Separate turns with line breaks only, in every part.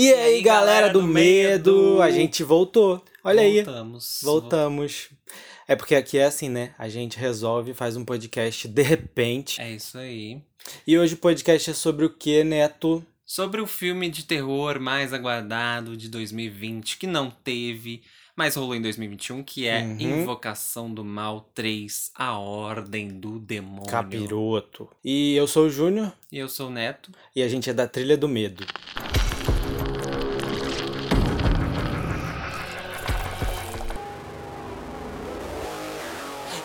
E aí, galera do medo, a gente voltou. Olha aí.
Voltamos.
Voltamos. É porque aqui é assim, né? A gente resolve, faz um podcast de repente.
É isso aí.
E hoje o podcast é sobre o que, Neto?
Sobre o filme de terror mais aguardado de 2020, que não teve, mas rolou em 2021, que é
Uhum.
Invocação do Mal 3, A Ordem do Demônio.
Capiroto. E eu sou o Júnior
E eu sou o Neto.
e a gente é da Trilha do Medo.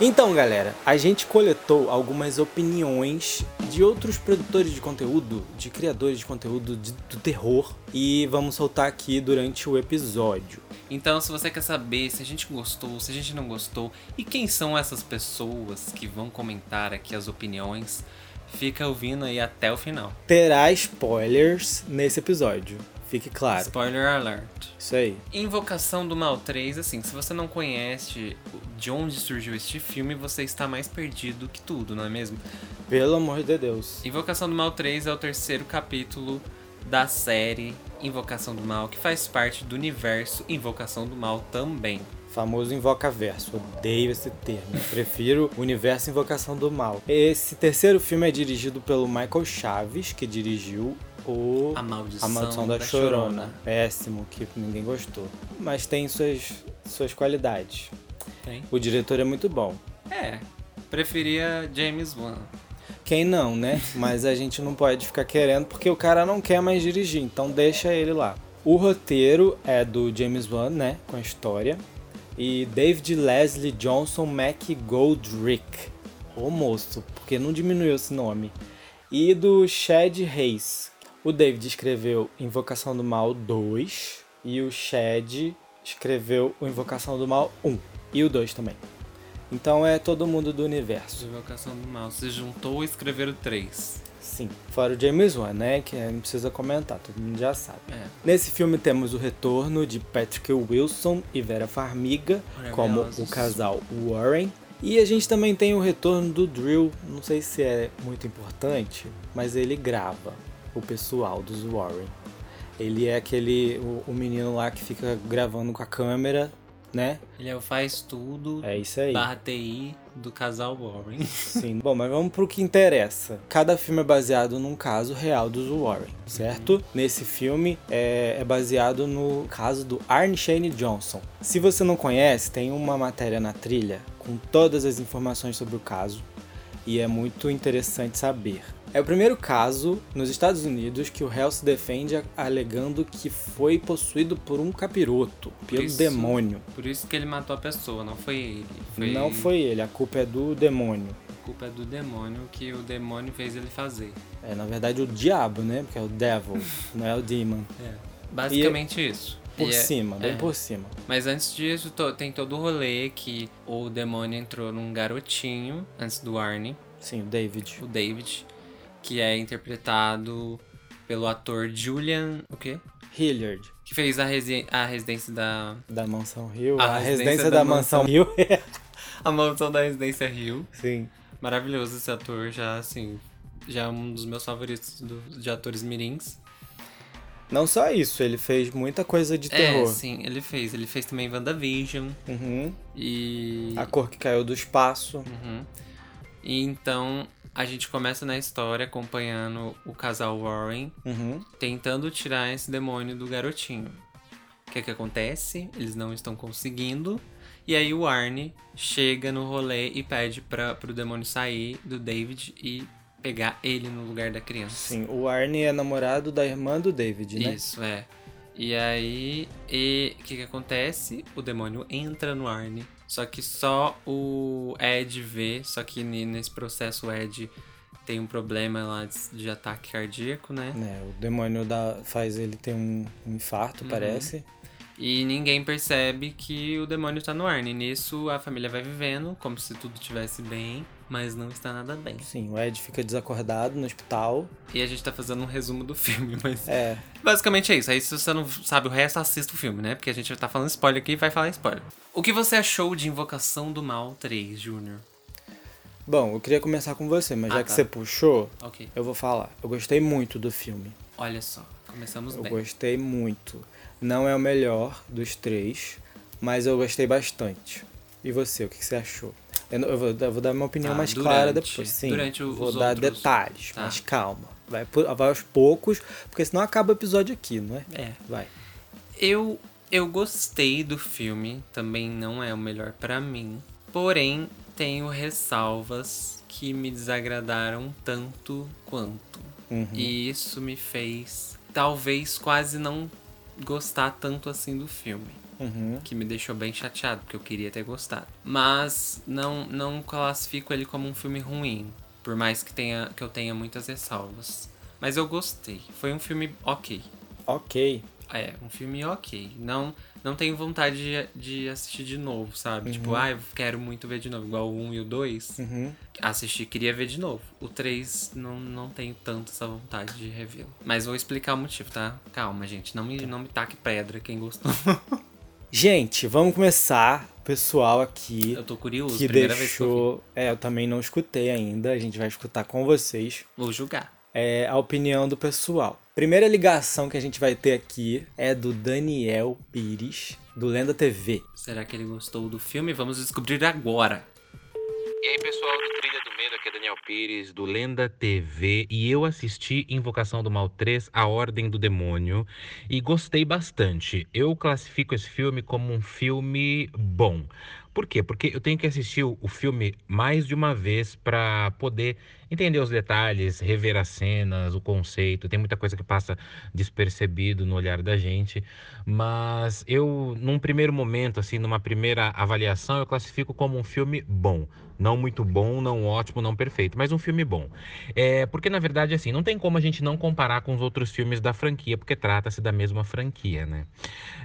Então, galera, a gente coletou algumas opiniões de outros produtores de conteúdo, de criadores de conteúdo de- do terror, e vamos soltar aqui durante o episódio.
Então, se você quer saber se a gente gostou, se a gente não gostou, e quem são essas pessoas que vão comentar aqui as opiniões, fica ouvindo aí até o final.
Terá spoilers nesse episódio, fique claro.
Spoiler alert.
Isso aí.
Invocação do Mal 3, assim, se você não conhece de onde surgiu este filme, você está mais perdido que tudo, não é mesmo?
Pelo amor de Deus.
Invocação do Mal 3 é o terceiro capítulo da série Invocação do Mal, que faz parte do universo Invocação do Mal também.
Famoso Invocaverso. Odeio esse termo. Eu prefiro Universo Invocação do Mal. Esse terceiro filme é dirigido pelo Michael Chaves, que dirigiu o
A Maldição,
A Maldição da, Chorona. Péssimo, que ninguém gostou. Mas tem suas, suas qualidades.
Tem?
O diretor é muito bom.
É, preferia James Wan.
Quem não, né? Mas a gente não pode ficar querendo porque o cara não quer mais dirigir, então deixa ele lá. O roteiro é do James Wan, né? Com a história. E David Leslie Johnson McGoldrick. Ô moço, porque não diminuiu esse nome. E do Chad Hayes. O David escreveu Invocação do Mal 2 e o Chad escreveu o Invocação do Mal 1 e o 2 também. Então é todo mundo do universo.
Invocação do Mal. Se juntou e escreveram três.
Sim. Fora o James Wan, né? Que não precisa comentar, todo mundo já sabe.
É.
Nesse filme temos o retorno de Patrick Wilson e Vera Farmiga como o casal Warren. E a gente também tem o retorno do Drill, não sei se é muito importante, mas ele grava o pessoal dos Warren. Ele é aquele, o, o menino lá que fica gravando com a câmera, né?
Ele é o faz tudo
É isso aí.
barra TI do casal Warren.
Sim. Bom, mas vamos pro que interessa. Cada filme é baseado num caso real dos Warren, certo? Nesse filme é, é baseado no caso do Arne Shane Johnson. Se você não conhece, tem uma matéria na trilha com todas as informações sobre o caso e é muito interessante saber. É o primeiro caso nos Estados Unidos que o réu se defende alegando que foi possuído por um capiroto, pelo
isso-
demônio.
Por isso que ele matou a pessoa, não foi ele. Foi
Não foi ele, a culpa é do demônio.
A culpa é do demônio que o demônio fez ele fazer.
É, na verdade, o diabo, né? Porque é o devil, não é o demon.
É. Basicamente isso.
Por
E é-
cima, bem
é.
por cima.
Mas antes disso, to- tem todo o rolê que o demônio entrou num garotinho, antes do Arnie,
Sim, o David.
o David, que é interpretado pelo ator Julian. O quê?
Hilliard,
Que fez a, resi a residência da.
da Mansão Rio.
A
A,
residência
residência
da
da, Mansão Rio.
A maldição da residência Rio.
Sim.
Maravilhoso esse ator, já assim. Já é um dos meus favoritos do- de atores mirins.
Não só isso, ele fez muita coisa de
É,
terror.
sim, ele fez. Ele fez também WandaVision.
Uhum.
E.
A cor que caiu do espaço.
Uhum. E então a gente começa na história acompanhando o casal Warren
Uhum.
tentando tirar esse demônio do garotinho. O que é que acontece? Eles não estão conseguindo. E aí o Arnie chega no rolê e pede para pro demônio sair do David e pegar ele no lugar da criança.
Sim, o Arnie é namorado da irmã do David, né?
Isso, é. E aí, e o que, que acontece? O demônio entra no Arnie. Só que só o Ed vê, só que ne- nesse processo o Ed tem um problema lá de, de ataque cardíaco, né?
É, o demônio dá, faz ele ter um, um
Uhum.
infarto, parece.
E ninguém percebe que o demônio tá no Arnie. Nisso a família vai vivendo como se tudo estivesse bem, mas não está nada bem.
Sim, o Ed fica desacordado no hospital.
E a gente tá fazendo um resumo do filme, mas
É,
Basicamente é isso. Aí se você não sabe o resto, assista o filme, né? Porque a gente tá falando spoiler aqui e vai falar spoiler. O que você achou de Invocação do Mal 3, Júnior?
Bom, eu queria começar com você, mas
Ah,
já que
tá.
você puxou,
Ok.
eu vou falar. Eu gostei muito do filme.
Olha só. Começamos
Eu
bem.
gostei muito. Não é o melhor dos três, mas eu gostei bastante. E você, o que que você achou? Eu, eu vou, eu vou dar minha opinião
Ah,
mais clara
durante-
depois. Sim,
durante o-
vou dar
outros-
detalhes,
Tá.
mas calma. Vai, vai aos poucos, porque senão acaba o episódio aqui, não é?
É.
Vai.
Eu, eu gostei do filme, também não é o melhor pra mim. Porém, tenho ressalvas que me desagradaram tanto quanto.
Uhum.
E isso me fez, talvez, quase não gostar tanto assim do filme.
Uhum.
Que me deixou bem chateado, porque eu queria ter gostado. Mas não, não classifico ele como um filme ruim. Por mais que, tenha, que eu tenha muitas ressalvas. Mas eu gostei. Foi um filme ok.
Ok.
É, um filme ok. Não, não tenho vontade de, de assistir de novo, sabe? Tipo, ah, eu quero muito ver de novo. Igual o 1 e o 2.
Uhum.
Assisti, queria ver de novo. O 3, não, não tenho tanto essa vontade de revê-lo. Mas vou explicar o motivo, tá? Calma, gente. Não me, não me taque pedra quem gostou.
Gente, vamos começar. Pessoal aqui
eu tô curioso.
que
primeira vez que eu
deixou. É, eu também não escutei ainda. A gente vai escutar com vocês.
Vou julgar.
é, a opinião do pessoal. Primeira ligação que a gente vai ter aqui é do Daniel Pires, do Lenda TV.
Será que ele gostou do filme? Vamos descobrir agora.
E aí, pessoal Daniel Pires, do Lenda TV, e eu assisti Invocação do Mal 3, A Ordem do Demônio, e gostei bastante. Eu classifico esse filme como um filme bom. Por quê? Porque eu tenho que assistir o filme mais de uma vez para poder entender os detalhes, rever as cenas, o conceito. Tem muita coisa que passa despercebido no olhar da gente, mas eu, num primeiro momento, assim, numa primeira avaliação, eu classifico como um filme bom. Não muito bom, não ótimo, não perfeito, mas um filme bom. É, porque, na verdade, assim, não tem como a gente não comparar com os outros filmes da franquia, porque trata-se da mesma franquia, né?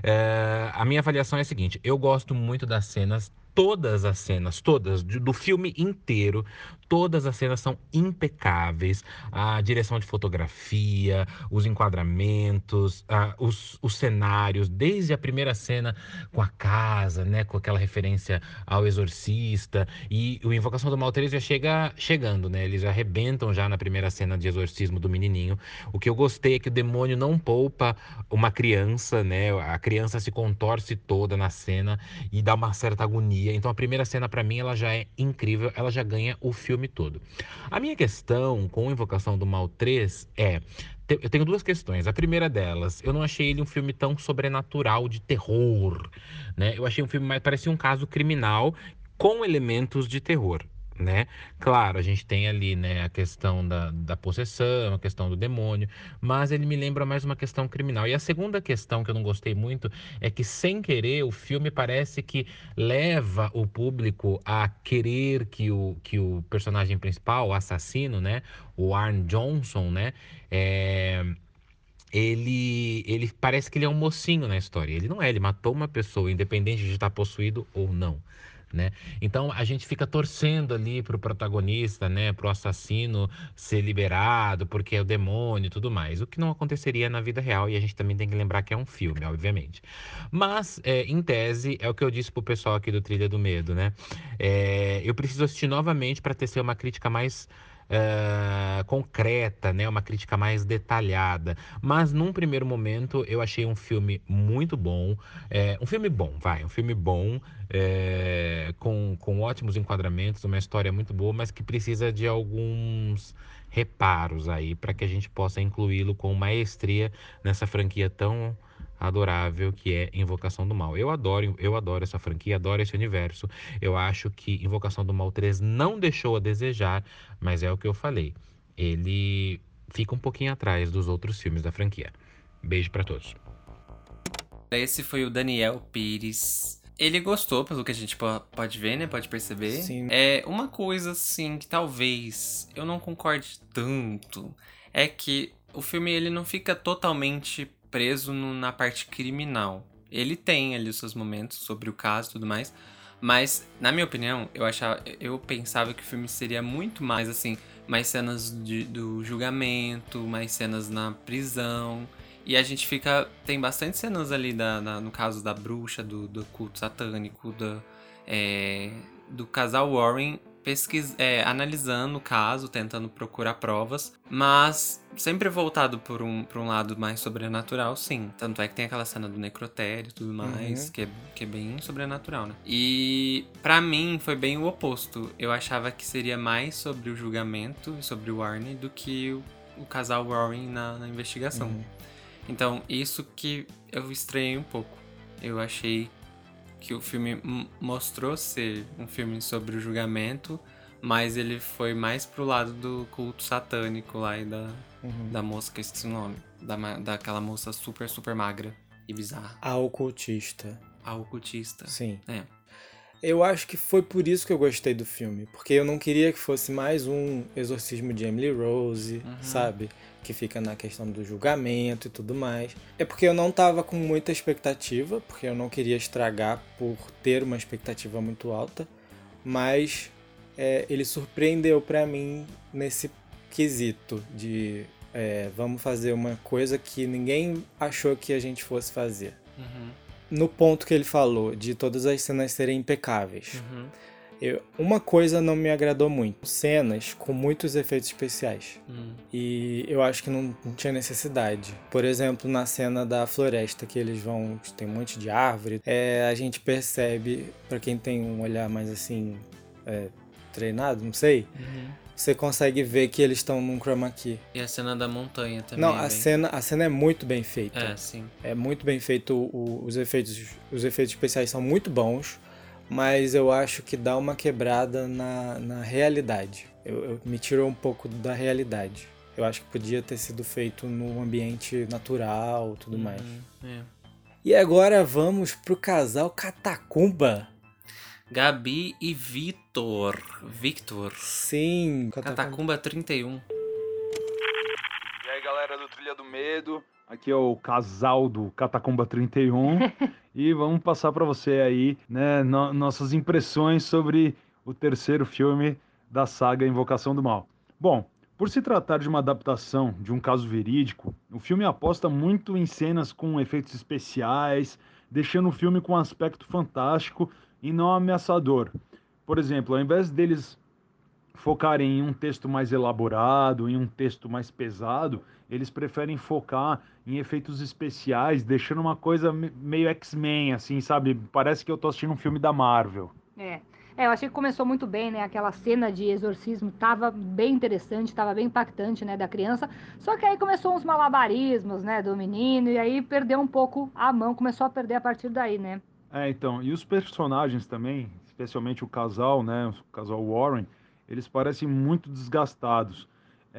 É, a minha avaliação é a seguinte: eu gosto muito das cenas, todas as cenas, todas, do filme inteiro, todas as cenas são impecáveis. A direção de fotografia, os enquadramentos, os, os cenários, desde a primeira cena com a casa, né, com aquela referência ao exorcista, e o Invocação do Mal 3 já chega chegando, né? Eles já arrebentam já na primeira cena de exorcismo do menininho. O que eu gostei é que o demônio não poupa uma criança, né? A criança se contorce toda na cena e dá uma certa agonia. Então a primeira cena pra mim ela já é incrível, ela já ganha o filme todo. A minha questão com Invocação do Mal 3 é eu tenho duas questões. A primeira delas, eu não achei ele um filme tão sobrenatural de terror, né? Eu achei um filme mais parecia um caso criminal com elementos de terror. Né? Claro, a gente tem ali né, a questão da, da possessão, a questão do demônio, mas ele me lembra mais uma questão criminal. E a segunda questão que eu não gostei muito é que, sem querer, o filme parece que leva o público a querer que o, que o personagem principal, o assassino, né, o Arn Johnson, né, é, ele, ele parece que ele é um mocinho na história. Ele não é, ele matou uma pessoa, independente de estar possuído ou não. Né? Então a gente fica torcendo ali pro protagonista, né, pro assassino ser liberado, porque é o demônio e tudo mais. O que não aconteceria na vida real, e a gente também tem que lembrar que é um filme, obviamente. Mas, é, em tese, é o que eu disse pro pessoal aqui do Trilha do Medo, né? É, eu preciso assistir novamente para tecer uma crítica mais eh, concreta, né? Uma crítica mais detalhada. Mas num primeiro momento eu achei um filme muito bom. É, um filme bom, vai, um filme bom, é, com, com ótimos enquadramentos, uma história muito boa, mas que precisa de alguns reparos aí para que a gente possa incluí-lo com maestria nessa franquia tão adorável que é Invocação do Mal. Eu adoro, eu adoro essa franquia, adoro esse universo. Eu acho que Invocação do Mal 3 não deixou a desejar, mas é o que eu falei. Ele fica um pouquinho atrás dos outros filmes da franquia. Beijo pra todos.
Esse foi o Daniel Pires. Ele gostou, pelo que a gente po- pode ver, né? Pode perceber.
Sim.
É uma coisa, assim, que talvez eu não concorde tanto. É que o filme, ele não fica totalmente preso no- na parte criminal. Ele tem ali os seus momentos sobre o caso e tudo mais. Mas, na minha opinião, eu achava, eu pensava que o filme seria muito mais assim, mais cenas de- do julgamento, mais cenas na prisão. E a gente fica. Tem bastante cenas ali da, da- no caso da bruxa, do, do culto satânico, da, é, do casal Warren pesquis... É, analisando o caso, tentando procurar provas, mas sempre voltado por um, por um lado mais sobrenatural, sim. Tanto é que tem aquela cena do necrotério e tudo mais,
Uhum.
que, é, que é bem sobrenatural, né? E pra mim foi bem o oposto. Eu achava que seria mais sobre o julgamento e sobre o Arnie do que o, o casal Warren na, na investigação.
Uhum.
Então, isso que eu estranhei um pouco. Eu achei que o filme mostrou ser um filme sobre o julgamento, mas ele foi mais pro lado do culto satânico lá e da,
Uhum.
da moça, que eu esqueci o nome. Da, daquela moça super, super magra e bizarra.
A ocultista.
A ocultista.
Sim.
É.
Eu acho que foi por isso que eu gostei do filme. Porque eu não queria que fosse mais um exorcismo de Emily Rose,
Uhum.
sabe? Que fica na questão do julgamento e tudo mais. É porque eu não tava com muita expectativa, porque eu não queria estragar por ter uma expectativa muito alta. Mas é, ele surpreendeu pra mim nesse quesito de é, vamos fazer uma coisa que ninguém achou que a gente fosse fazer.
Uhum,
No ponto que ele falou, de todas as cenas serem impecáveis.
uhum.
Eu- uma coisa não me agradou muito: cenas com muitos efeitos especiais.
Hum.
E eu acho que não, não tinha necessidade. Por exemplo, na cena da floresta, que eles vão. tem um monte de árvore, é, a gente percebe, pra quem tem um olhar mais assim. é, treinado, não sei,
Uhum.
você consegue ver que eles estão num chroma key.
E a cena da montanha também.
não,
é
a
bem-
cena, a cena é muito bem feita.
É, sim.
É muito bem feito, o- os efeitos, os efeitos especiais são muito bons, mas eu acho que dá uma quebrada na, na realidade. Eu, eu- me tirou um pouco da realidade. Eu acho que podia ter sido feito num ambiente natural, tudo mais.
Uhum, é.
E agora vamos pro casal Catacumba.
Gabi e Vitor. Victor.
Sim,
Catacumba 31.
E aí, galera do Trilha do Medo, aqui é o casal do Catacumba 31 e vamos passar para você aí, né, no- nossas impressões sobre o terceiro filme da saga Invocação do Mal. Bom, por se tratar de uma adaptação de um caso verídico, o filme aposta muito em cenas com efeitos especiais, deixando o filme com um aspecto fantástico e não ameaçador. Por exemplo, ao invés deles focarem em um texto mais elaborado, em um texto mais pesado, eles preferem focar em efeitos especiais, deixando uma coisa me- meio X-Men, assim, sabe? Parece que eu tô assistindo um filme da Marvel.
É. É, eu achei que começou muito bem, né? Aquela cena de exorcismo tava bem interessante, tava bem impactante, né, da criança. Só que aí começou uns malabarismos, né, do menino, e aí perdeu um pouco a mão, começou a perder a partir daí, né?
É, então, e os personagens também, especialmente o casal, né, o casal Warren, eles parecem muito desgastados.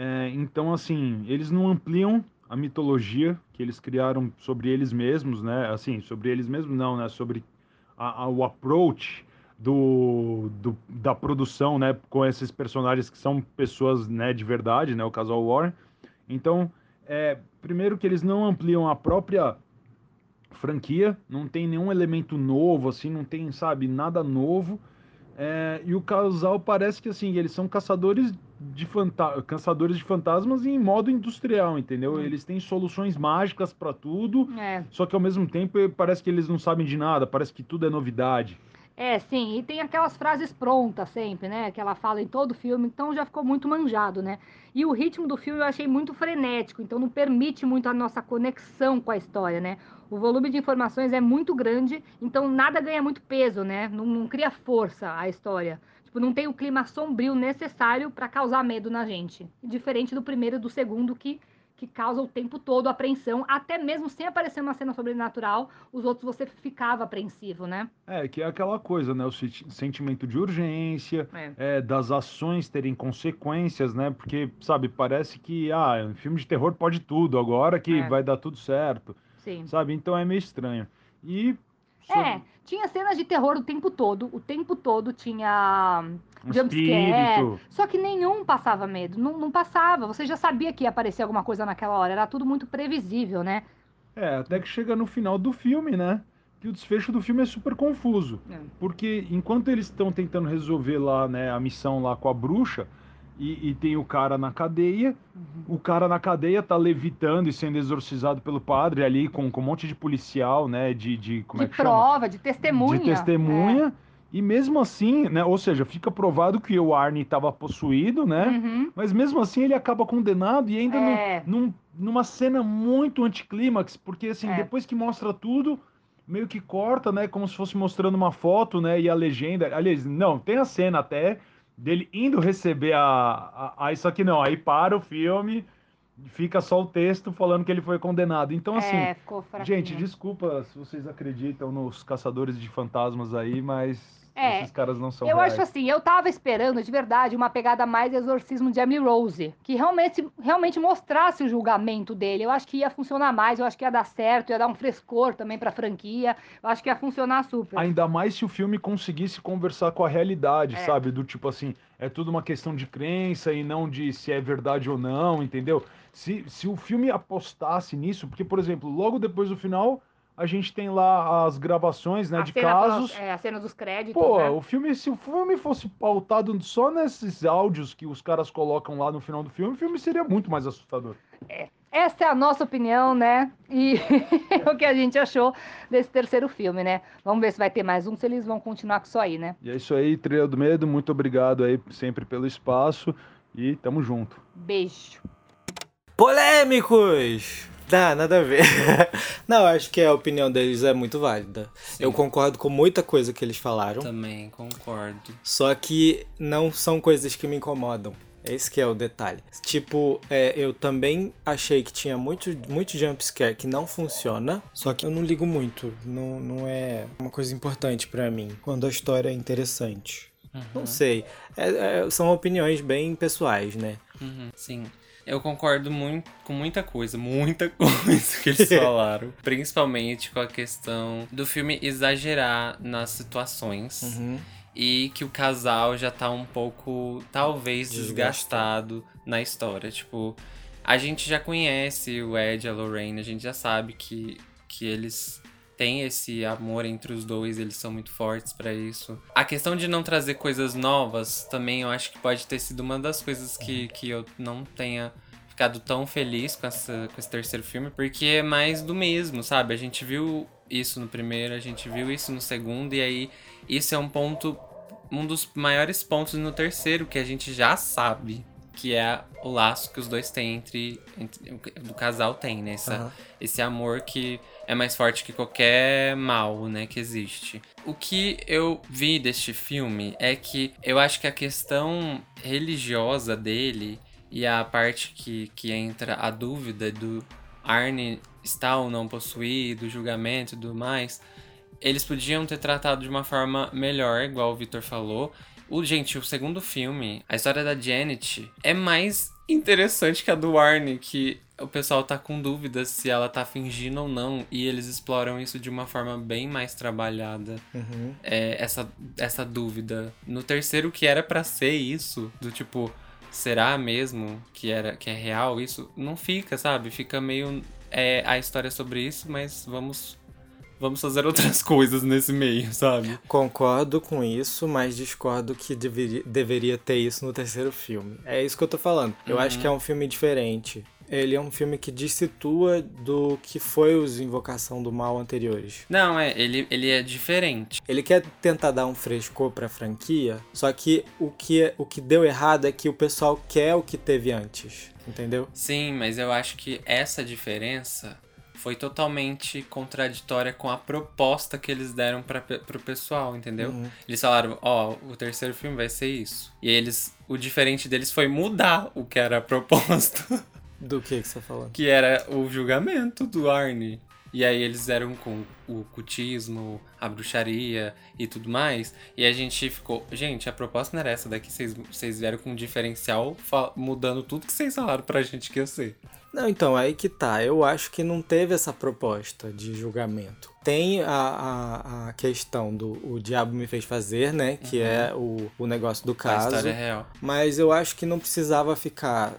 É, então, assim, eles não ampliam a mitologia que eles criaram sobre eles mesmos, né? Assim, sobre eles mesmos não, né? Sobre a- a- o approach do, do- da produção, né? Com esses personagens que são pessoas, né? De verdade, né? O casal Warren. Então, é, primeiro que eles não ampliam a própria franquia, não tem nenhum elemento novo, assim, não tem, sabe, nada novo. É, e o casal parece que, assim, eles são caçadores de, fanta caçadores de fantasmas em modo industrial, entendeu?
Hum.
Eles têm soluções mágicas para tudo,
É.
só que ao mesmo tempo parece que eles não sabem de nada, parece que tudo é novidade.
É, sim, e tem aquelas frases prontas sempre, né? Que ela fala em todo filme, então já ficou muito manjado, né? E o ritmo do filme eu achei muito frenético, então não permite muito a nossa conexão com a história, né? O volume de informações é muito grande, então nada ganha muito peso, né? Não, não cria força a história. Tipo, não tem o clima sombrio necessário para causar medo na gente. Diferente do primeiro e do segundo, que, que causa o tempo todo apreensão, até mesmo sem aparecer uma cena sobrenatural, os outros você ficava apreensivo, né?
É, que é aquela coisa, né? O senti- sentimento de urgência,
É.
é, das ações terem consequências, né? Porque, sabe, parece que, ah, um filme de terror pode tudo, agora que
É.
vai dar tudo certo,
Sim.
sabe? Então é meio estranho. E. sobre
É, tinha cenas de terror o tempo todo. O tempo todo tinha
um
jumpscare. Só que nenhum passava medo. Não, não passava. Você já sabia que ia aparecer alguma coisa naquela hora. Era tudo muito previsível, né?
É, até que chega no final do filme, né? Que o desfecho do filme é super confuso.
É.
Porque enquanto eles estão tentando resolver lá, né, a missão lá com a bruxa, e, e tem o cara na cadeia, o cara na cadeia tá levitando e sendo exorcizado pelo padre ali, com, com um monte de policial, né? De, de como
de
é que chama?
prova, de testemunha.
De testemunha. E mesmo assim, né? Ou seja, fica provado que o Arnie estava possuído, né?
Uhum.
Mas mesmo assim ele acaba condenado e ainda
É.
num- num- numa cena muito anticlímax, porque assim,
É.
depois que mostra tudo, meio que corta, né? Como se fosse mostrando uma foto, né? E a legenda. Aliás, não, tem a cena até dele indo receber a. a, a- isso aqui não, aí para o filme, fica só o texto falando que ele foi condenado. Então, assim.
é, ficou fraquinho.
Gente, desculpa se vocês acreditam nos caçadores de fantasmas aí, mas
É,
esses caras não são
Eu
reais.
acho assim, eu tava esperando de verdade uma pegada mais exorcismo de Amy Rose, que realmente, realmente mostrasse o julgamento dele. Eu acho que ia funcionar mais, eu acho que ia dar certo, ia dar um frescor também pra franquia. Eu acho que ia funcionar super.
Ainda mais se o filme conseguisse conversar com a realidade,
É.
sabe? Do tipo assim, é tudo uma questão de crença e não de se é verdade ou não, entendeu? Se, se o filme apostasse nisso, porque, por exemplo, logo depois do final, a gente tem lá as gravações, né,
a
de casos.
é, a cena dos créditos.
Pô,
né?
o filme, se o filme fosse pautado só nesses áudios que os caras colocam lá no final do filme, o filme seria muito mais assustador.
Essa é a nossa opinião, né? E o que a gente achou desse terceiro filme, né? Vamos ver se vai ter mais um, se eles vão continuar com isso aí, né?
E é isso aí, Trilha do Medo, muito obrigado aí sempre pelo espaço e tamo junto.
Beijo.
Polêmicos! Dá, nada a ver. Não, acho que a opinião deles é muito válida.
Sim.
Eu concordo com muita coisa que eles falaram,
Também concordo.
só que não são coisas que me incomodam. Esse que é o detalhe. Tipo, é, eu também achei que tinha muito, muito jumpscare que não funciona, só que eu não ligo muito. Não, não é uma coisa importante pra mim quando a história é interessante. Não sei. É- é- são opiniões bem pessoais, né?
Uhum, sim. Eu concordo muito com muita coisa, muita coisa que eles falaram. Principalmente com a questão do filme exagerar nas situações.
Uhum.
E que o casal já tá um pouco, talvez,
Desgastado.
desgastado na história. Tipo, a gente já conhece o Ed e a Lorraine, a gente já sabe que, que eles têm esse amor entre os dois, eles são muito fortes pra isso. A questão de não trazer coisas novas também eu acho que pode ter sido uma das coisas que, que eu não tenha ficado tão feliz com, essa, com esse terceiro filme, porque é mais do mesmo, sabe? A gente viu isso no primeiro, a gente viu isso no segundo, e aí isso é um ponto, um dos maiores pontos no terceiro, que a gente já sabe, que é o laço que os dois têm entre, entre do casal tem, né? Essa,
Aham.
esse amor que é mais forte que qualquer mal, né, que existe. O que eu vi deste filme é que eu acho que a questão religiosa dele e a parte que, que entra a dúvida do Arne está ou não possuído, o julgamento e tudo mais, eles podiam ter tratado de uma forma melhor, igual o Victor falou. O, gente, o segundo filme, a história da Janet, é mais interessante que a do Arne, que o pessoal tá com dúvidas se ela tá fingindo ou não, e eles exploram isso de uma forma bem mais trabalhada,
Uhum.
é, essa, essa dúvida. No terceiro, que era pra ser isso, do tipo, será mesmo que, era, que é real isso? Não fica, sabe? Fica meio é, a história sobre isso, mas vamos, vamos fazer outras coisas nesse meio, sabe?
Concordo com isso, mas discordo que deveria, deveria ter isso no terceiro filme. É isso que eu tô falando. Eu acho que é um filme diferente. Ele é um filme que destitua do que foi os Invocação do Mal anteriores.
Não, é, ele, ele é diferente.
Ele quer tentar dar um frescor pra franquia, só que o que, o que deu errado é que o pessoal quer o que teve antes, entendeu?
Sim, mas eu acho que essa diferença foi totalmente contraditória com a proposta que eles deram para pro pessoal, entendeu?
Uhum.
Eles falaram, ó, o terceiro filme vai ser isso. E eles, o diferente deles foi mudar o que era a proposta,
Do que que você tá falando?
que era o julgamento do Arnie. E aí eles eram com o cultismo, a bruxaria e tudo mais. E a gente ficou, gente, a proposta não era essa daqui, vocês, vocês vieram com um diferencial mudando tudo que vocês falaram pra gente que ia ser.
Não, então, aí que tá. Eu acho que não teve essa proposta de julgamento. Tem a, a, a questão do o diabo me fez fazer, né? Que é o, o negócio do
A
caso.
história é real.
Mas eu acho que não precisava ficar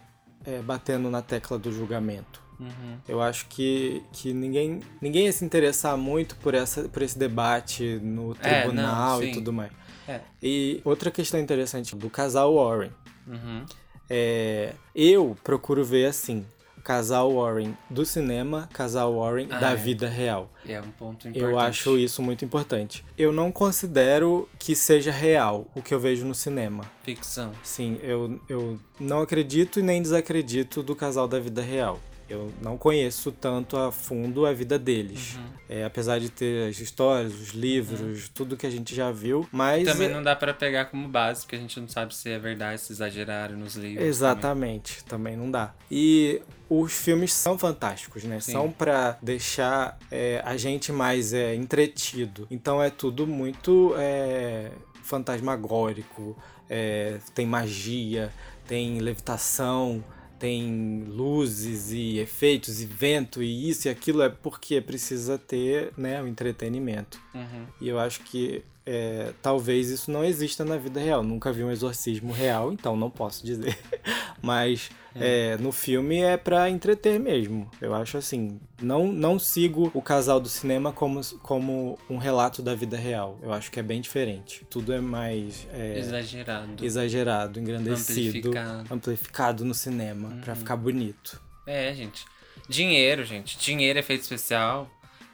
é, batendo na tecla do julgamento.
Uhum.
Eu acho que, que ninguém, ninguém ia se interessar muito por, essa, por esse debate no
É,
tribunal
não,
e tudo mais.
É.
E outra questão interessante do casal Warren.
Uhum.
É, eu procuro ver assim. Casal Warren do cinema, casal Warren
Ah,
da
é.
vida real.
É um ponto importante.
Eu acho isso muito importante. Eu não considero que seja real o que eu vejo no cinema.
Ficção.
Sim, eu, eu não acredito e nem desacredito do casal da vida real. Eu não conheço tanto a fundo a vida deles.
Uhum.
É, apesar de ter as histórias, os livros, tudo que a gente já viu, mas.
Também
é-
não dá pra pegar como base, porque a gente não sabe se é verdade, se exageraram nos livros.
Exatamente, também não dá. E os filmes são fantásticos, né?
Sim.
São pra deixar é, a gente mais é, entretido. Então é tudo muito é, fantasmagórico, é, tem magia, tem levitação, tem luzes e efeitos e vento e isso e aquilo é porque precisa ter né, o entretenimento.
Uhum.
E eu acho que é, talvez isso não exista na vida real. Nunca vi um exorcismo real, então não posso dizer. Mas é, no filme é pra entreter mesmo. Eu acho assim. Não, não sigo o casal do cinema como, como um relato da vida real. Eu acho que é bem diferente. Tudo é mais é,
Exagerado.
exagerado, engrandecido,
Amplificado.
amplificado no cinema, pra ficar bonito.
É, gente. Dinheiro, gente. Dinheiro, efeito especial.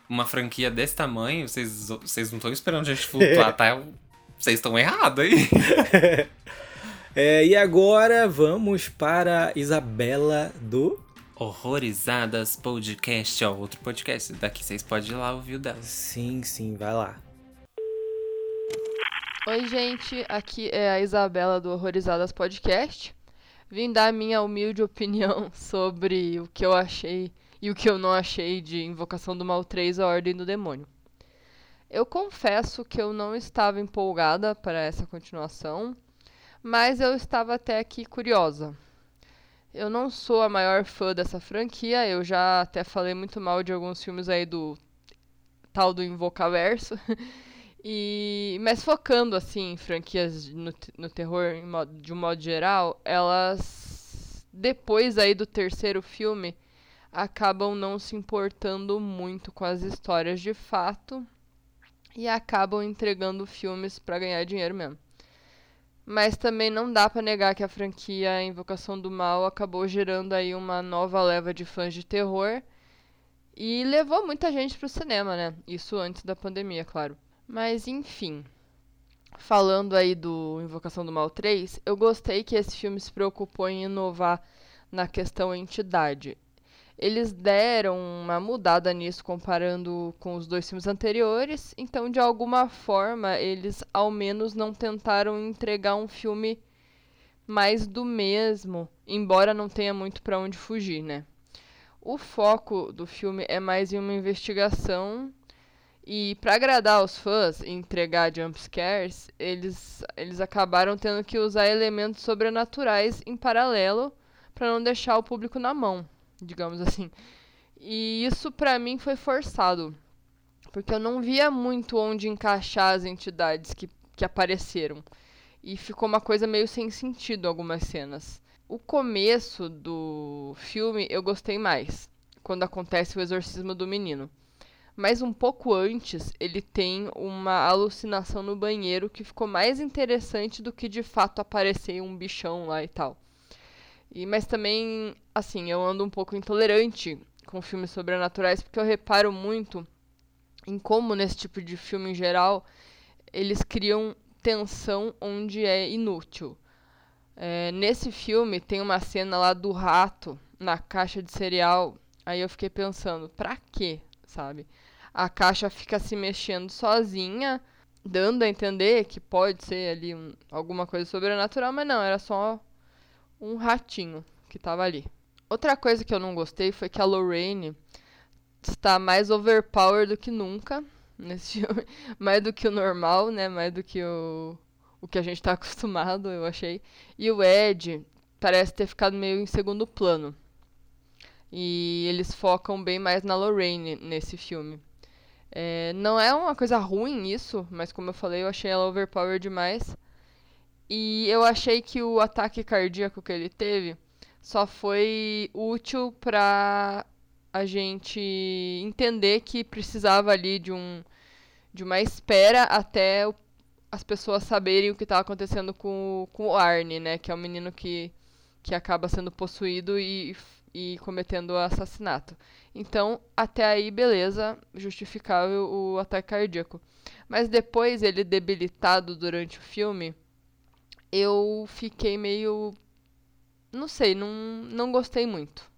Uma franquia desse tamanho, vocês, vocês não estão esperando a gente flutuar, tá? Vocês estão errados aí.
É, e agora vamos para Isabela do
Horrorizadas Podcast, ó. Outro podcast. Daqui vocês podem ir lá ouvir o dela.
Sim, sim, vai lá.
Oi, gente, aqui é a Isabela do Horrorizadas Podcast. Vim dar minha humilde opinião sobre o que eu achei e o que eu não achei de Invocação do Mal 3, A Ordem do Demônio. Eu confesso que eu não estava empolgada para essa continuação, mas eu estava até aqui curiosa. Eu não sou a maior fã dessa franquia, eu já até falei muito mal de alguns filmes aí do tal do Invocaverso. E, mas focando assim em franquias no, no terror modo- de um modo geral, elas depois aí do terceiro filme acabam não se importando muito com as histórias de fato e acabam entregando filmes pra ganhar dinheiro mesmo. Mas também não dá pra negar que a franquia Invocação do Mal acabou gerando aí uma nova leva de fãs de terror e levou muita gente pro cinema, né? Isso antes da pandemia, claro. Mas enfim, falando aí do Invocação do Mal 3, eu gostei que esse filme se preocupou em inovar na questão entidade. Eles deram uma mudada nisso comparando com os dois filmes anteriores, então de alguma forma eles ao menos não tentaram entregar um filme mais do mesmo, embora não tenha muito pra onde fugir, né? O foco do filme é mais em uma investigação. E para agradar os fãs e entregar jumpscares, eles, eles acabaram tendo que usar elementos sobrenaturais em paralelo para não deixar o público na mão, digamos assim. E isso para mim foi forçado, porque eu não via muito onde encaixar as entidades que, que apareceram. E ficou uma coisa meio sem sentido algumas cenas. O começo do filme eu gostei mais, quando acontece o exorcismo do menino. Mas um pouco antes, ele tem uma alucinação no banheiro que ficou mais interessante do que de fato aparecer um bichão lá e tal. E, mas também, assim, eu ando um pouco intolerante com filmes sobrenaturais porque eu reparo muito em como, nesse tipo de filme em geral, eles criam tensão onde é inútil. É, nesse filme tem uma cena lá do rato na caixa de cereal. Aí eu fiquei pensando, pra quê, sabe? A caixa fica se mexendo sozinha, dando a entender que pode ser ali um- alguma coisa sobrenatural, mas não, era só um ratinho que tava ali. Outra coisa que eu não gostei foi que a Lorraine está mais overpower do que nunca nesse filme, mais do que o normal, né? Mais do que o, o que a gente tá acostumado, eu achei. E o Ed parece ter ficado meio em segundo plano. E eles focam bem mais na Lorraine nesse filme. É, não é uma coisa ruim isso, mas como eu falei, eu achei ela overpower demais. E eu achei que o ataque cardíaco que ele teve só foi útil pra a gente entender que precisava ali de um de uma espera até o- as pessoas saberem o que estava acontecendo com, o- com o Arne, né? Que é o menino que, que acaba sendo possuído e, e cometendo o assassinato. Então, até aí, beleza, justificável o ataque cardíaco. Mas depois, ele debilitado durante o filme, eu fiquei meio. Não sei, não, não gostei muito.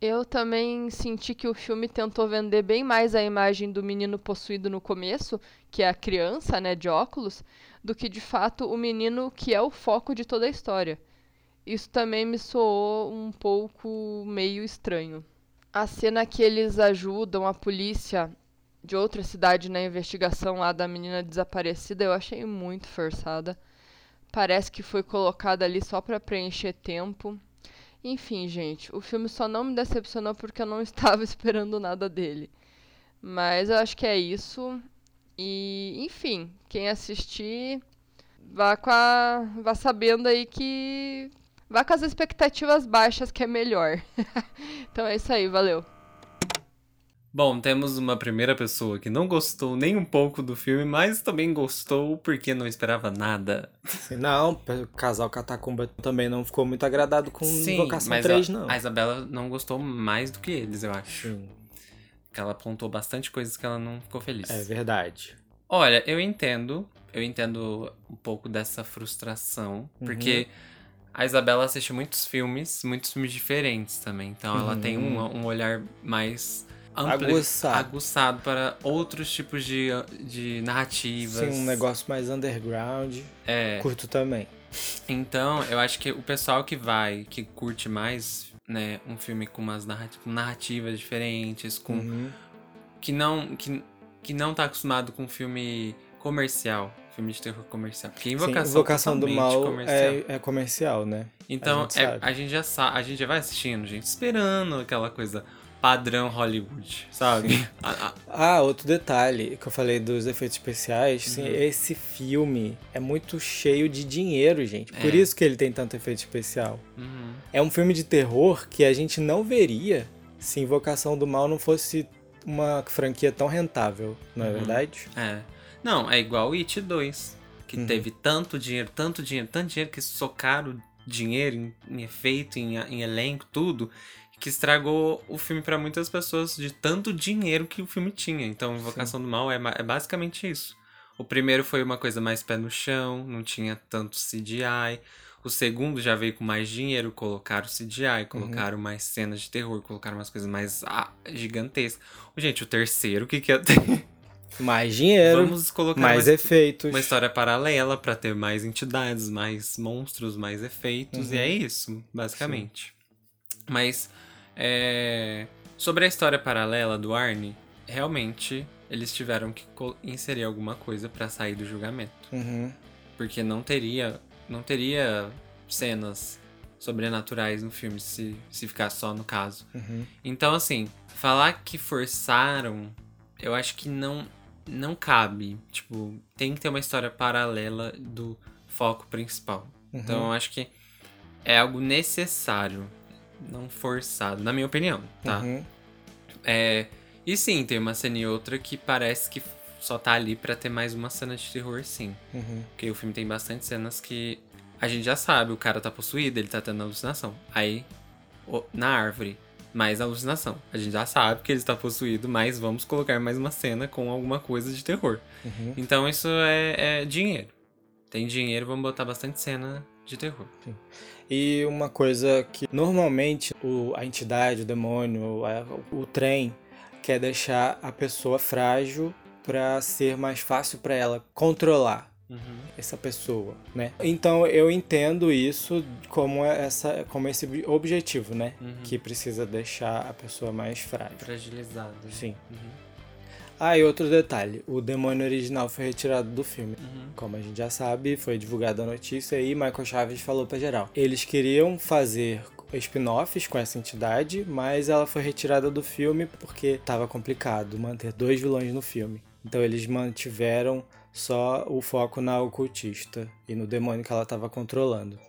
Eu também senti que o filme tentou vender bem mais a imagem do menino possuído no começo, que é a criança, né, de óculos, do que de fato o menino que é o foco de toda a história. Isso também me soou um pouco meio estranho. A cena que eles ajudam a polícia de outra cidade na investigação lá da menina desaparecida eu achei muito forçada. Parece que foi colocada ali só para preencher tempo. Enfim, gente, o filme só não me decepcionou porque eu não estava esperando nada dele. Mas eu acho que é isso. E, enfim, quem assistir, vá com a, vá sabendo aí que vá com as expectativas baixas que é melhor. então é isso aí, valeu.
Bom, temos uma primeira pessoa que não gostou nem um pouco do filme, mas também gostou porque não esperava nada.
Não, o casal Catacumba também não ficou muito agradado com
Sim,
Invocação
mas
3,
a,
não.
a Isabela não gostou mais do que eles, eu acho.
Sim,
Que ela apontou bastante coisas que ela não ficou feliz.
é verdade.
Olha, eu entendo. Eu entendo um pouco dessa frustração.
Uhum.
Porque a Isabela assiste muitos filmes, muitos filmes diferentes também. Então ela tem um, um olhar mais
Aguçado.
aguçado para outros tipos de, de narrativas.
Sim, um negócio mais underground.
É.
Curto também.
Então, eu acho que o pessoal que vai, que curte mais, né, um filme com umas narrativas diferentes, com
Uhum.
que não que, que não tá acostumado com filme comercial, filme de terror comercial. Porque
Sim,
Invocação,
Invocação do Mal
comercial.
é, é comercial, né?
Então,
a gente
é- a gente já sabe, a gente já vai assistindo, gente, esperando aquela coisa padrão Hollywood, sabe?
Ah, outro detalhe que eu falei dos efeitos especiais, sim,
Uhum.
esse filme é muito cheio de dinheiro, gente. Por
É.
isso que ele tem tanto efeito especial.
Uhum.
É um filme de terror que a gente não veria se Invocação do Mal não fosse uma franquia tão rentável, não é
Uhum.
verdade?
É. Não, é igual o It 2, que
Uhum.
teve tanto dinheiro, tanto dinheiro, tanto dinheiro que socaram dinheiro em, em efeito, em, em elenco, tudo, que estragou o filme pra muitas pessoas de tanto dinheiro que o filme tinha. Então, Invocação do Mal é, é basicamente isso. O primeiro foi uma coisa mais pé no chão, não tinha tanto CGI. O segundo já veio com mais dinheiro, colocaram CGI, colocaram mais cenas de terror, colocaram umas coisas mais ah, gigantescas. Gente, o terceiro, o que que ia ter?
Mais dinheiro,
Vamos colocar
mais
uma,
efeitos.
uma história paralela pra ter mais entidades, mais monstros, mais efeitos.
Uhum.
E é isso, basicamente. Mas, é, sobre a história paralela do Arne, realmente eles tiveram que inserir alguma coisa pra sair do julgamento.
Uhum.
Porque não teria, não teria cenas sobrenaturais no filme se, se ficar só no caso.
Uhum.
Então, assim, falar que forçaram, eu acho que não não cabe. Tipo, tem que ter uma história paralela do foco principal. Então, eu acho que é algo necessário, não forçado, na minha opinião, tá?
Uhum.
É, e sim, tem uma cena e outra que parece que só tá ali pra ter mais uma cena de terror, sim.
Uhum.
Porque o filme tem bastante cenas que a gente já sabe, o cara tá possuído, ele tá tendo alucinação. Aí, o- na árvore, mais alucinação. A gente já sabe que ele está possuído, mas vamos colocar mais uma cena com alguma coisa de terror.
Uhum.
Então isso é, é dinheiro. Tem dinheiro, vamos botar bastante cena de terror.
E uma coisa que normalmente o, a entidade, o demônio, a- o trem quer deixar a pessoa frágil para ser mais fácil para ela controlar essa pessoa, né? Então eu entendo isso como essa, como esse objetivo, né?
Uhum.
Que precisa deixar a pessoa mais frágil.
Fragilizado.
Sim.
Uhum.
Ah, e outro detalhe, o demônio original foi retirado do filme.
Uhum.
Como a gente já sabe, foi divulgada a notícia e Michael Chaves falou pra geral. Eles queriam fazer spin-offs com essa entidade, mas ela foi retirada do filme porque estava complicado manter dois vilões no filme. Então eles mantiveram só o foco na ocultista e no demônio que ela estava controlando.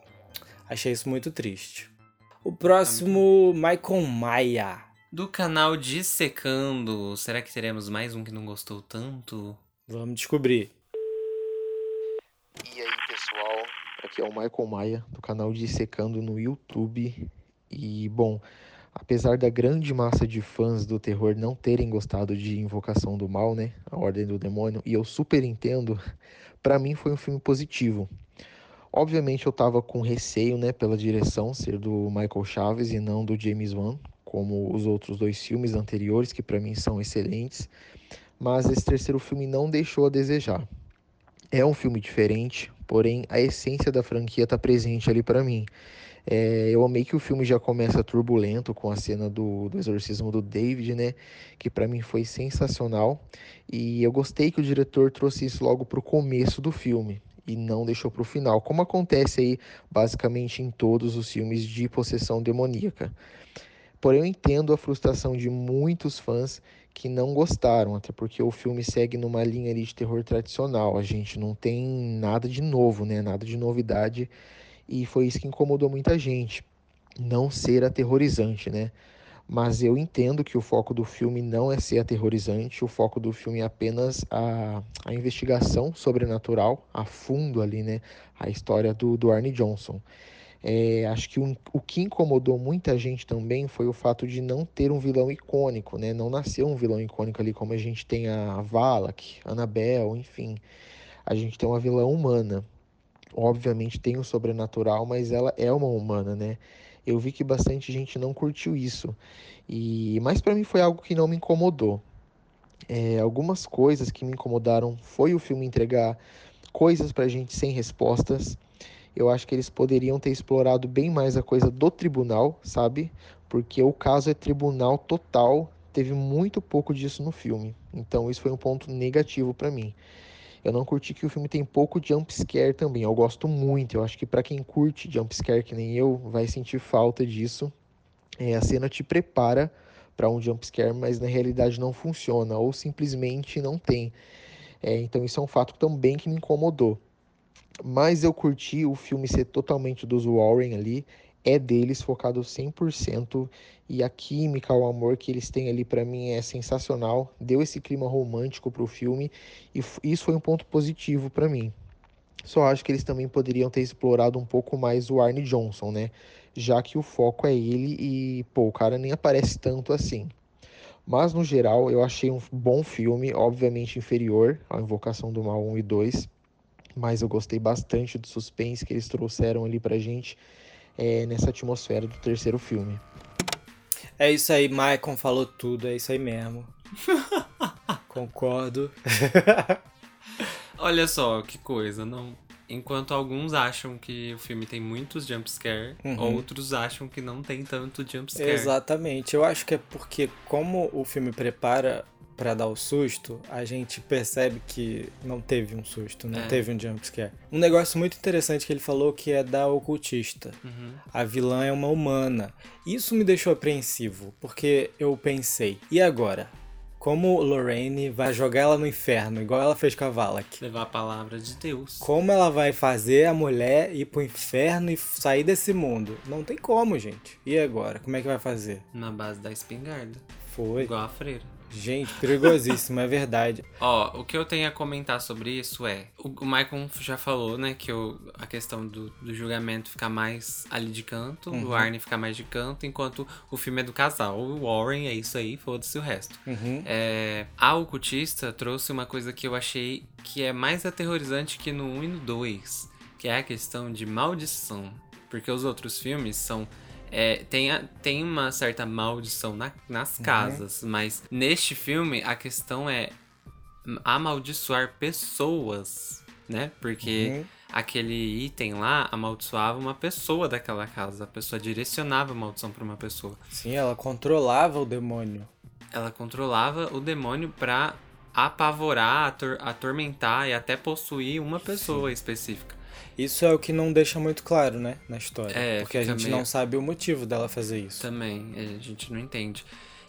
Achei isso muito triste. O próximo, Michael Maia.
Do canal Dissecando, será que teremos mais um que não gostou tanto?
Vamos descobrir.
E aí, pessoal? Aqui é o Michael Maia, do canal Dissecando no YouTube. E, bom, Apesar da grande massa de fãs do terror não terem gostado de Invocação do Mal, né? A Ordem do Demônio, e eu super entendo, para mim foi um filme positivo. Obviamente eu tava com receio, né, pela direção ser do Michael Chaves e não do James Wan, como os outros dois filmes anteriores que para mim são excelentes, mas esse terceiro filme não deixou a desejar. É um filme diferente, porém a essência da franquia está presente ali para mim. É, eu amei que o filme já começa turbulento com a cena do, do exorcismo do David, né? Que para mim foi sensacional. E eu gostei que o diretor trouxe isso logo pro começo do filme e não deixou para o final, como acontece aí basicamente em todos os filmes de possessão demoníaca. Porém, eu entendo a frustração de muitos fãs que não gostaram, até porque o filme segue numa linha de terror tradicional. A gente não tem nada de novo, né? Nada de novidade. E foi isso que incomodou muita gente. Não ser aterrorizante, né? Mas eu entendo que o foco do filme não é ser aterrorizante, o foco do filme é apenas a, a investigação sobrenatural, a fundo ali, né? A história do, do Arne Johnson. É, acho que um, o que incomodou muita gente também foi o fato de não ter um vilão icônico, né? Não nasceu um vilão icônico ali como a gente tem a Valak, Annabelle, enfim. A gente tem uma vilã humana. Obviamente tem o sobrenatural, mas ela é uma humana, né? Eu vi que bastante gente não curtiu isso. E mas para mim foi algo que não me incomodou. É, algumas coisas que me incomodaram foi o filme entregar coisas pra gente sem respostas eu acho que eles poderiam ter explorado bem mais a coisa do tribunal, sabe? Porque o caso é tribunal total, teve muito pouco disso no filme. Então isso foi um ponto negativo para mim. Eu não curti que o filme tem pouco jump scare também. Eu gosto muito. Eu acho que para quem curte jump scare que nem eu, vai sentir falta disso. É, a cena te prepara para um jump scare, mas na realidade não funciona ou simplesmente não tem. É, então isso é um fato também que me incomodou. Mas eu curti o filme ser totalmente dos Warren ali, é deles, focado 100%, e a química, o amor que eles têm ali para mim é sensacional, deu esse clima romântico pro filme, e isso foi um ponto positivo para mim. Só acho que eles também poderiam ter explorado um pouco mais o Arne Johnson, né? Já que o foco é ele e, pô, o cara nem aparece tanto assim. Mas no geral, eu achei um bom filme, obviamente inferior à Invocação do Mal 1 e 2 mas eu gostei bastante do suspense que eles trouxeram ali pra gente é, nessa atmosfera do terceiro filme.
É isso aí, Maicon falou tudo, é isso aí mesmo. Concordo.
Olha só que coisa, não. Enquanto alguns acham que o filme tem muitos jumpscare, uhum. outros acham que não tem tanto jumpscare.
Exatamente. Eu acho que é porque como o filme prepara para dar o susto, a gente percebe que não teve um susto, não é. teve um jumpscare. Um negócio muito interessante que ele falou que é da ocultista. Uhum. A vilã é uma humana. Isso me deixou apreensivo, porque eu pensei, e agora? Como Lorraine vai jogar ela no inferno, igual ela fez com a Valak?
Levar a palavra de Deus.
Como ela vai fazer a mulher ir pro inferno e sair desse mundo? Não tem como, gente. E agora? Como é que vai fazer?
Na base da espingarda.
Foi.
Igual a freira.
Gente, perigosíssimo, é verdade.
Ó, o que eu tenho a comentar sobre isso é. O, o Michael já falou, né, que a questão do, do julgamento ficar mais ali de canto, uhum. o Arne ficar mais de canto, enquanto o filme é do casal. O Warren é isso aí, foda-se o resto. Uhum. É, a ocultista trouxe uma coisa que eu achei que é mais aterrorizante que no 1 e no 2, que é a questão de maldição. Porque os outros filmes são é, tem, a, tem uma certa maldição na, nas uhum. casas, uhum. mas neste filme a questão é amaldiçoar pessoas, né? Porque uhum. aquele item lá amaldiçoava uma pessoa daquela casa, a pessoa direcionava a maldição para uma pessoa.
Sim, ela controlava o demônio.
Ela controlava o demônio para apavorar, ator atormentar e até possuir uma pessoa Sim. específica.
Isso é o que não deixa muito claro, né, na história. É, porque a gente não sabe o motivo dela fazer isso.
Também, a gente não entende.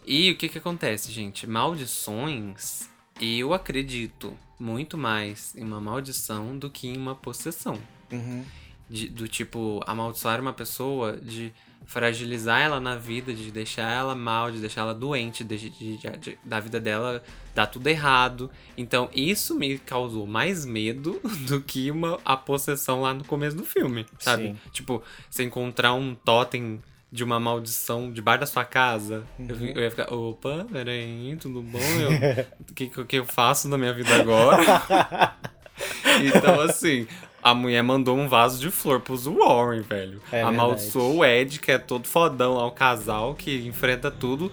E o que que acontece, gente? Maldições, eu acredito muito mais em uma maldição do que em uma possessão. Uhum. De, do tipo, amaldiçoar uma pessoa de fragilizar ela na vida, de deixar ela mal, de deixar ela doente, de, de, de, da vida dela dar tudo errado. Então isso me causou mais medo do que uma, a possessão lá no começo do filme, sabe? Sim. Tipo, você encontrar um totem de uma maldição debaixo da sua casa, eu,
Uhum.
eu ia ficar, opa, peraí, tudo bom? Eu- O que, que eu faço na minha vida agora? então, assim, a mulher mandou um vaso de flor pros Warren, velho.
É
Amaldiçoou o Ed, que é todo fodão lá, o casal que enfrenta tudo.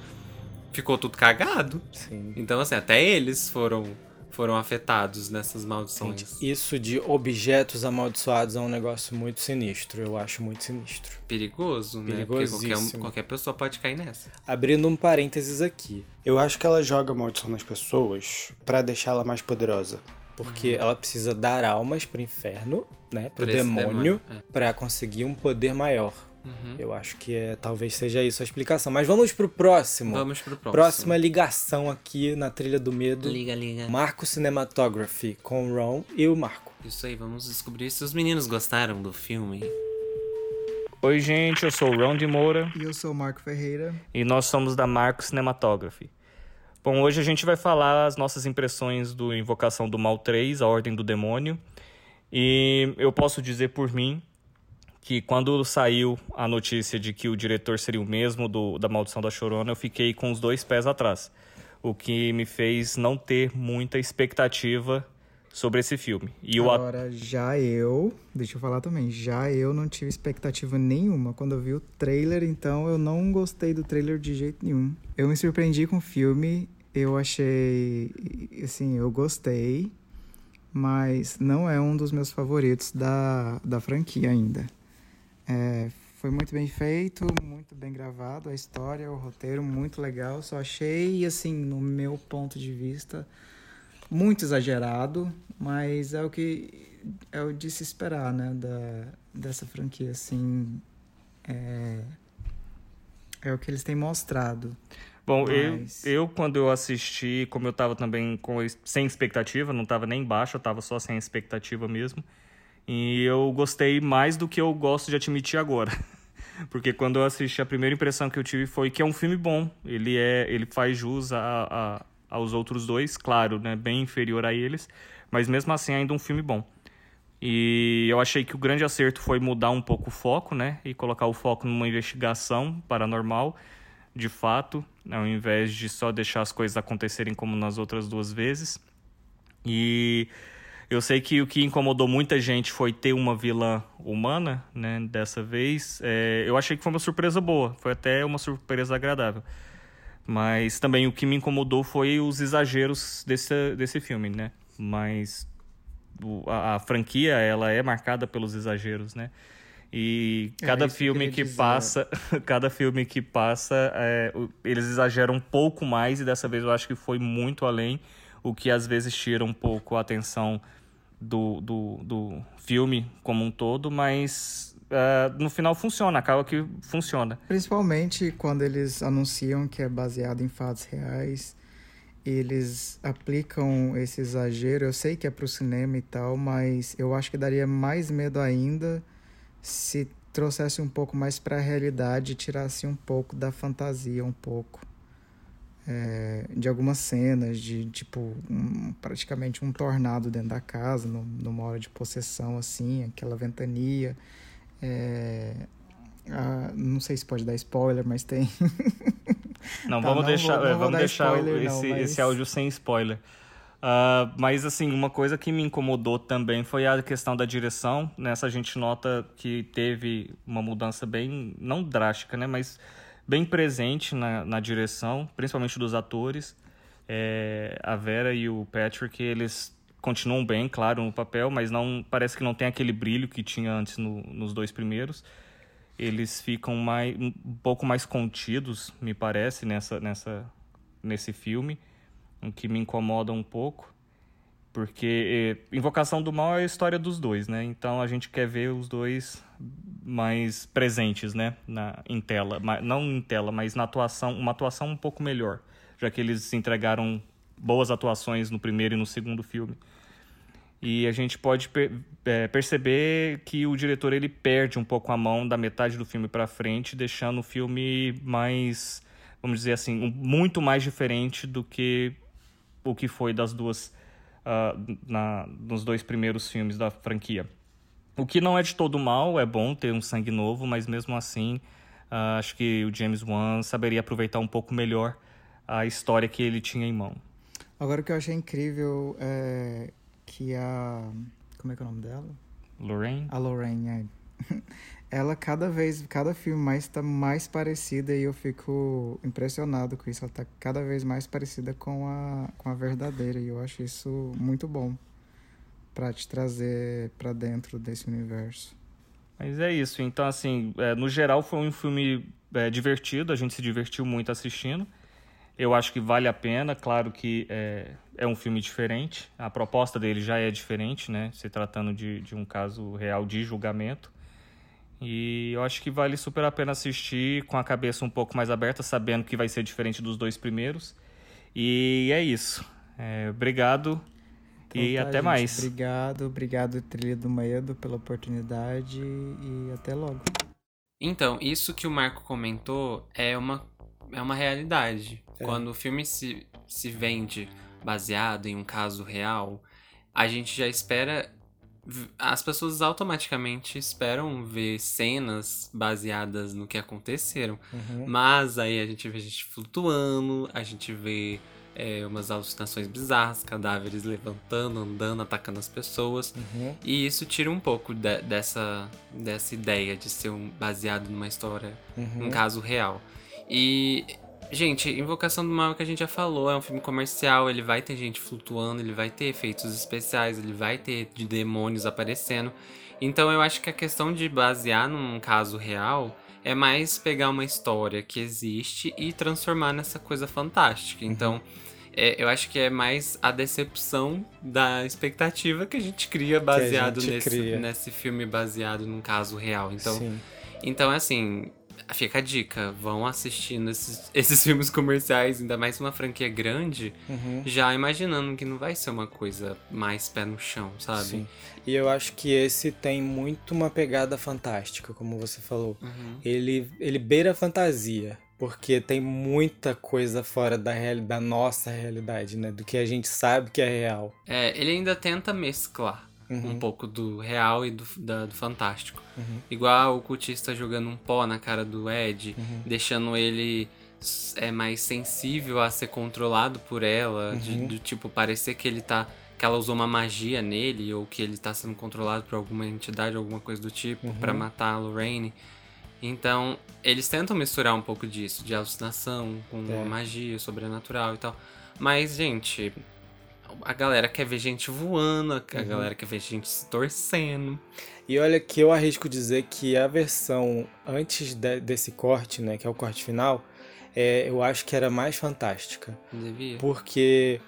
Ficou tudo cagado.
Sim.
Então, assim, até eles foram, foram afetados nessas maldições.
Gente, isso de objetos amaldiçoados é um negócio muito sinistro. Eu acho muito sinistro.
Perigoso, né? Porque qualquer,
Perigosíssimo.
qualquer pessoa pode cair nessa.
Abrindo um parênteses aqui.
Eu acho que ela joga maldição nas pessoas pra deixar ela mais poderosa.
Porque ela precisa dar almas pro inferno, né? Pro
esse
demônio,
demônio, é.
pra conseguir um poder maior.
Uhum.
Eu acho que é, talvez seja isso a explicação. Mas vamos pro próximo.
Vamos pro próximo.
Próxima ligação aqui na Trilha do Medo.
Liga, liga.
Marco Cinematography com o Ron e o Marco.
Isso aí, vamos descobrir se os meninos gostaram do filme.
Oi, gente, eu sou o Ron de Moura
E eu sou o Marco Ferreira.
e nós somos da Marco Cinematography. Bom, hoje a gente vai falar as nossas impressões do Invocação do Mal 3, A Ordem do Demônio. E eu posso dizer por mim que quando saiu a notícia de que o diretor seria o mesmo do, da Maldição da Chorona, eu fiquei com os dois pés atrás. O que me fez não ter muita expectativa sobre esse filme. E.
Agora, já eu, deixa eu falar também, já eu não tive expectativa nenhuma quando eu vi o trailer, então eu não gostei do trailer de jeito nenhum. Eu me surpreendi com o filme, eu achei, assim, eu gostei, mas não é um dos meus favoritos da, da franquia ainda. É, foi muito bem feito, muito bem gravado, a história, o roteiro, muito legal. Só achei, assim, no meu ponto de vista, muito exagerado, mas é o que é o de se esperar, né, da, dessa franquia, assim, é, é o que eles têm mostrado.
Bom,
Mas-
eu, eu quando eu assisti, como eu tava também com, sem expectativa, não tava nem baixo, eu tava só sem expectativa mesmo. E eu gostei mais do que eu gosto de admitir agora. Porque quando eu assisti, a primeira impressão que eu tive foi que é um filme bom. Ele é, ele faz jus a, a- aos outros dois, claro, né, bem inferior a eles, mas mesmo assim ainda um filme bom. E eu achei que o grande acerto foi mudar um pouco o foco, né, e colocar o foco numa investigação paranormal, de fato, ao invés de só deixar as coisas acontecerem como nas outras duas vezes. E eu sei que o que incomodou muita gente foi ter uma vilã humana, né, dessa vez. É, eu achei que foi uma surpresa boa, foi até uma surpresa agradável. Mas também o que me incomodou foi os exageros desse, desse filme, né? Mas a, a franquia, ela é marcada pelos exageros, né? E
É,
cada
que eu
filme que
dizer.
passa, cada filme que passa, é, eles exageram um pouco mais e dessa vez eu acho que foi muito além, o que às vezes tira um pouco a atenção do, do, do filme como um todo, mas ah, no final funciona, acaba que funciona.
Principalmente quando eles anunciam que é baseado em fatos reais, eles aplicam esse exagero. Eu sei que é pro cinema e tal, mas eu acho que daria mais medo ainda se trouxesse um pouco mais para a realidade tirasse um pouco da fantasia, um pouco. É, de algumas cenas, de tipo, um- praticamente um tornado dentro da casa, no- numa hora de possessão, assim, aquela ventania. É, ah, não sei se pode dar spoiler, mas tem.
Não,
Tá,
vamos
não
deixar,
vou- não
é,
vou
vamos deixar
spoiler, não,
esse,
mas-
esse áudio sem spoiler. Ah, mas assim, uma coisa que me incomodou também foi a questão da direção. Nessa a gente nota que teve uma mudança bem, não drástica, né? Mas bem presente na, na direção, principalmente dos atores. É, a Vera e o Patrick, eles continuam bem, claro, no papel, mas não parece que não tem aquele brilho que tinha antes no- nos dois primeiros eles ficam mais, um pouco mais contidos, me parece, nessa, nessa, nesse filme, o que me incomoda um pouco, porque eh, Invocação do Mal é a história dos dois, né? Então a gente quer ver os dois mais presentes, né? Na, em tela, não em tela, mas na atuação, uma atuação um pouco melhor, já que eles entregaram boas atuações no primeiro e no segundo filme. E a gente pode per- é, perceber que o diretor ele perde um pouco a mão da metade do filme para frente, deixando o filme mais, vamos dizer assim, um- muito mais diferente do que o que foi das duas ah, na, nos dois primeiros filmes da franquia. O que não é de todo mal, é bom ter um sangue novo, mas mesmo assim Uh, acho que o James Wan saberia aproveitar um pouco melhor a história que ele tinha em mão.
Agora o que eu achei incrível é que a. Como é que é o nome dela?
Lorraine?
A Lorraine, é. Ela cada vez, cada filme mais está mais parecida e eu fico impressionado com isso. Ela está cada vez mais parecida com a, com a verdadeira e eu acho isso muito bom para te trazer para dentro desse universo.
Mas é isso. Então, assim, é, no geral foi um filme é, divertido. A gente se divertiu muito assistindo. Eu acho que vale a pena. Claro que é, é um filme diferente. A proposta dele já é diferente, né? Se tratando de, de um caso real de julgamento. E eu acho que vale super a pena assistir com a cabeça um pouco mais aberta, sabendo que vai ser diferente dos dois primeiros. E é isso. É, obrigado então, e tá, até
gente,
mais.
Obrigado, obrigado, Trilha do Medo, pela oportunidade e até logo.
Então, isso que o Marco comentou é uma, é uma realidade. É. Quando o filme se, se vende baseado em um caso real, a gente já espera. As pessoas automaticamente esperam ver cenas baseadas no que aconteceram. Uhum. Mas aí a gente vê a gente flutuando, a gente vê é, umas alucinações bizarras, cadáveres levantando, andando, atacando as pessoas. Uhum. E isso tira um pouco de, dessa, dessa ideia de ser um, baseado numa história, uhum. um caso real. E, gente, Invocação do Mal que a gente já falou, é um filme comercial, ele vai ter gente flutuando, ele vai ter efeitos especiais, ele vai ter de demônios aparecendo. Então eu acho que a questão de basear num caso real é mais pegar uma história que existe e transformar nessa coisa fantástica. Uhum. Então, é, eu acho que é mais a decepção da expectativa que a gente cria baseado gente nesse, cria. nesse filme baseado num caso real. Então, Sim. então assim, fica a dica, vão assistindo esses, esses filmes comerciais, ainda mais uma franquia grande, uhum. já imaginando que não vai ser uma coisa mais pé no chão, sabe? Sim.
E eu acho que esse tem muito uma pegada fantástica, como você falou. Uhum. Ele, ele beira a fantasia, porque tem muita coisa fora da, real, da nossa realidade, né? Do que a gente sabe que é real.
É, ele ainda tenta mesclar uhum. um pouco do real e do, da, do fantástico. Uhum. Igual o cultista jogando um pó na cara do Ed, uhum. deixando ele é mais sensível a ser controlado por ela, de, uhum. do tipo parecer que ele tá que ela usou uma magia nele ou que ele tá sendo controlado por alguma entidade, alguma coisa do tipo, uhum. para matar a Lorraine. Então, eles tentam misturar um pouco disso, de alucinação com é. magia sobrenatural e tal. Mas, gente, a galera quer ver gente voando, a uhum. galera quer ver gente se torcendo.
E olha que eu arrisco dizer que a versão antes de, desse corte, né, que é o corte final, é, eu acho que era mais fantástica.
Devia.
Porque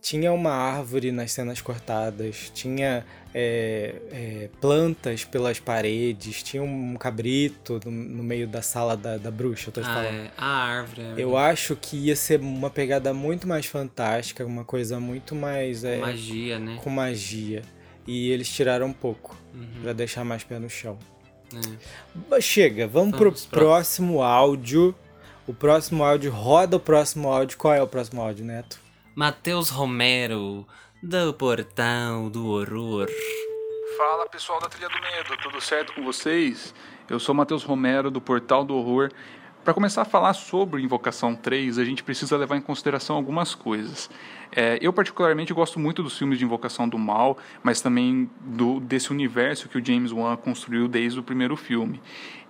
tinha uma árvore nas cenas cortadas, tinha é, é, plantas pelas paredes, tinha um cabrito no, no meio da sala da, da bruxa, eu tô te ah, falando. É.
A árvore.
Eu acho que ia ser uma pegada muito mais fantástica, uma coisa muito mais.
É, magia, né?
Com magia. E eles tiraram um pouco, uhum. para deixar mais pé no chão. É. Chega, vamos, vamos pro próximo áudio. O próximo áudio, roda o próximo áudio. Qual é o próximo áudio, Neto?
Matheus Romero, do Portal do Horror.
Fala pessoal da Trilha do Medo, tudo certo com vocês? Eu sou Matheus Romero, do Portal do Horror. Para começar a falar sobre Invocação 3, a gente precisa levar em consideração algumas coisas. É, eu, particularmente, gosto muito dos filmes de Invocação do Mal, mas também do, desse universo que o James Wan construiu desde o primeiro filme.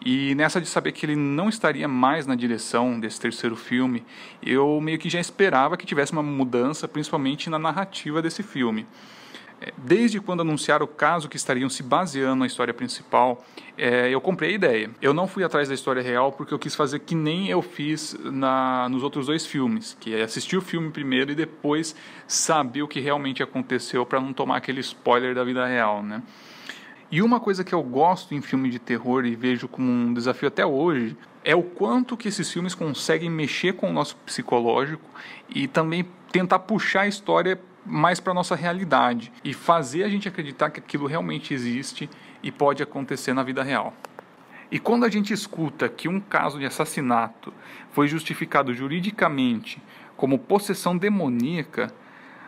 E nessa de saber que ele não estaria mais na direção desse terceiro filme, eu meio que já esperava que tivesse uma mudança, principalmente na narrativa desse filme. Desde quando anunciaram o caso que estariam se baseando na história principal, é, eu comprei a ideia. Eu não fui atrás da história real porque eu quis fazer que nem eu fiz na, nos outros dois filmes, que é assistir o filme primeiro e depois saber o que realmente aconteceu para não tomar aquele spoiler da vida real, né? E uma coisa que eu gosto em filme de terror e vejo como um desafio até hoje é o quanto que esses filmes conseguem mexer com o nosso psicológico e também tentar puxar a história mais para nossa realidade e fazer a gente acreditar que aquilo realmente existe e pode acontecer na vida real. E quando a gente escuta que um caso de assassinato foi justificado juridicamente como possessão demoníaca,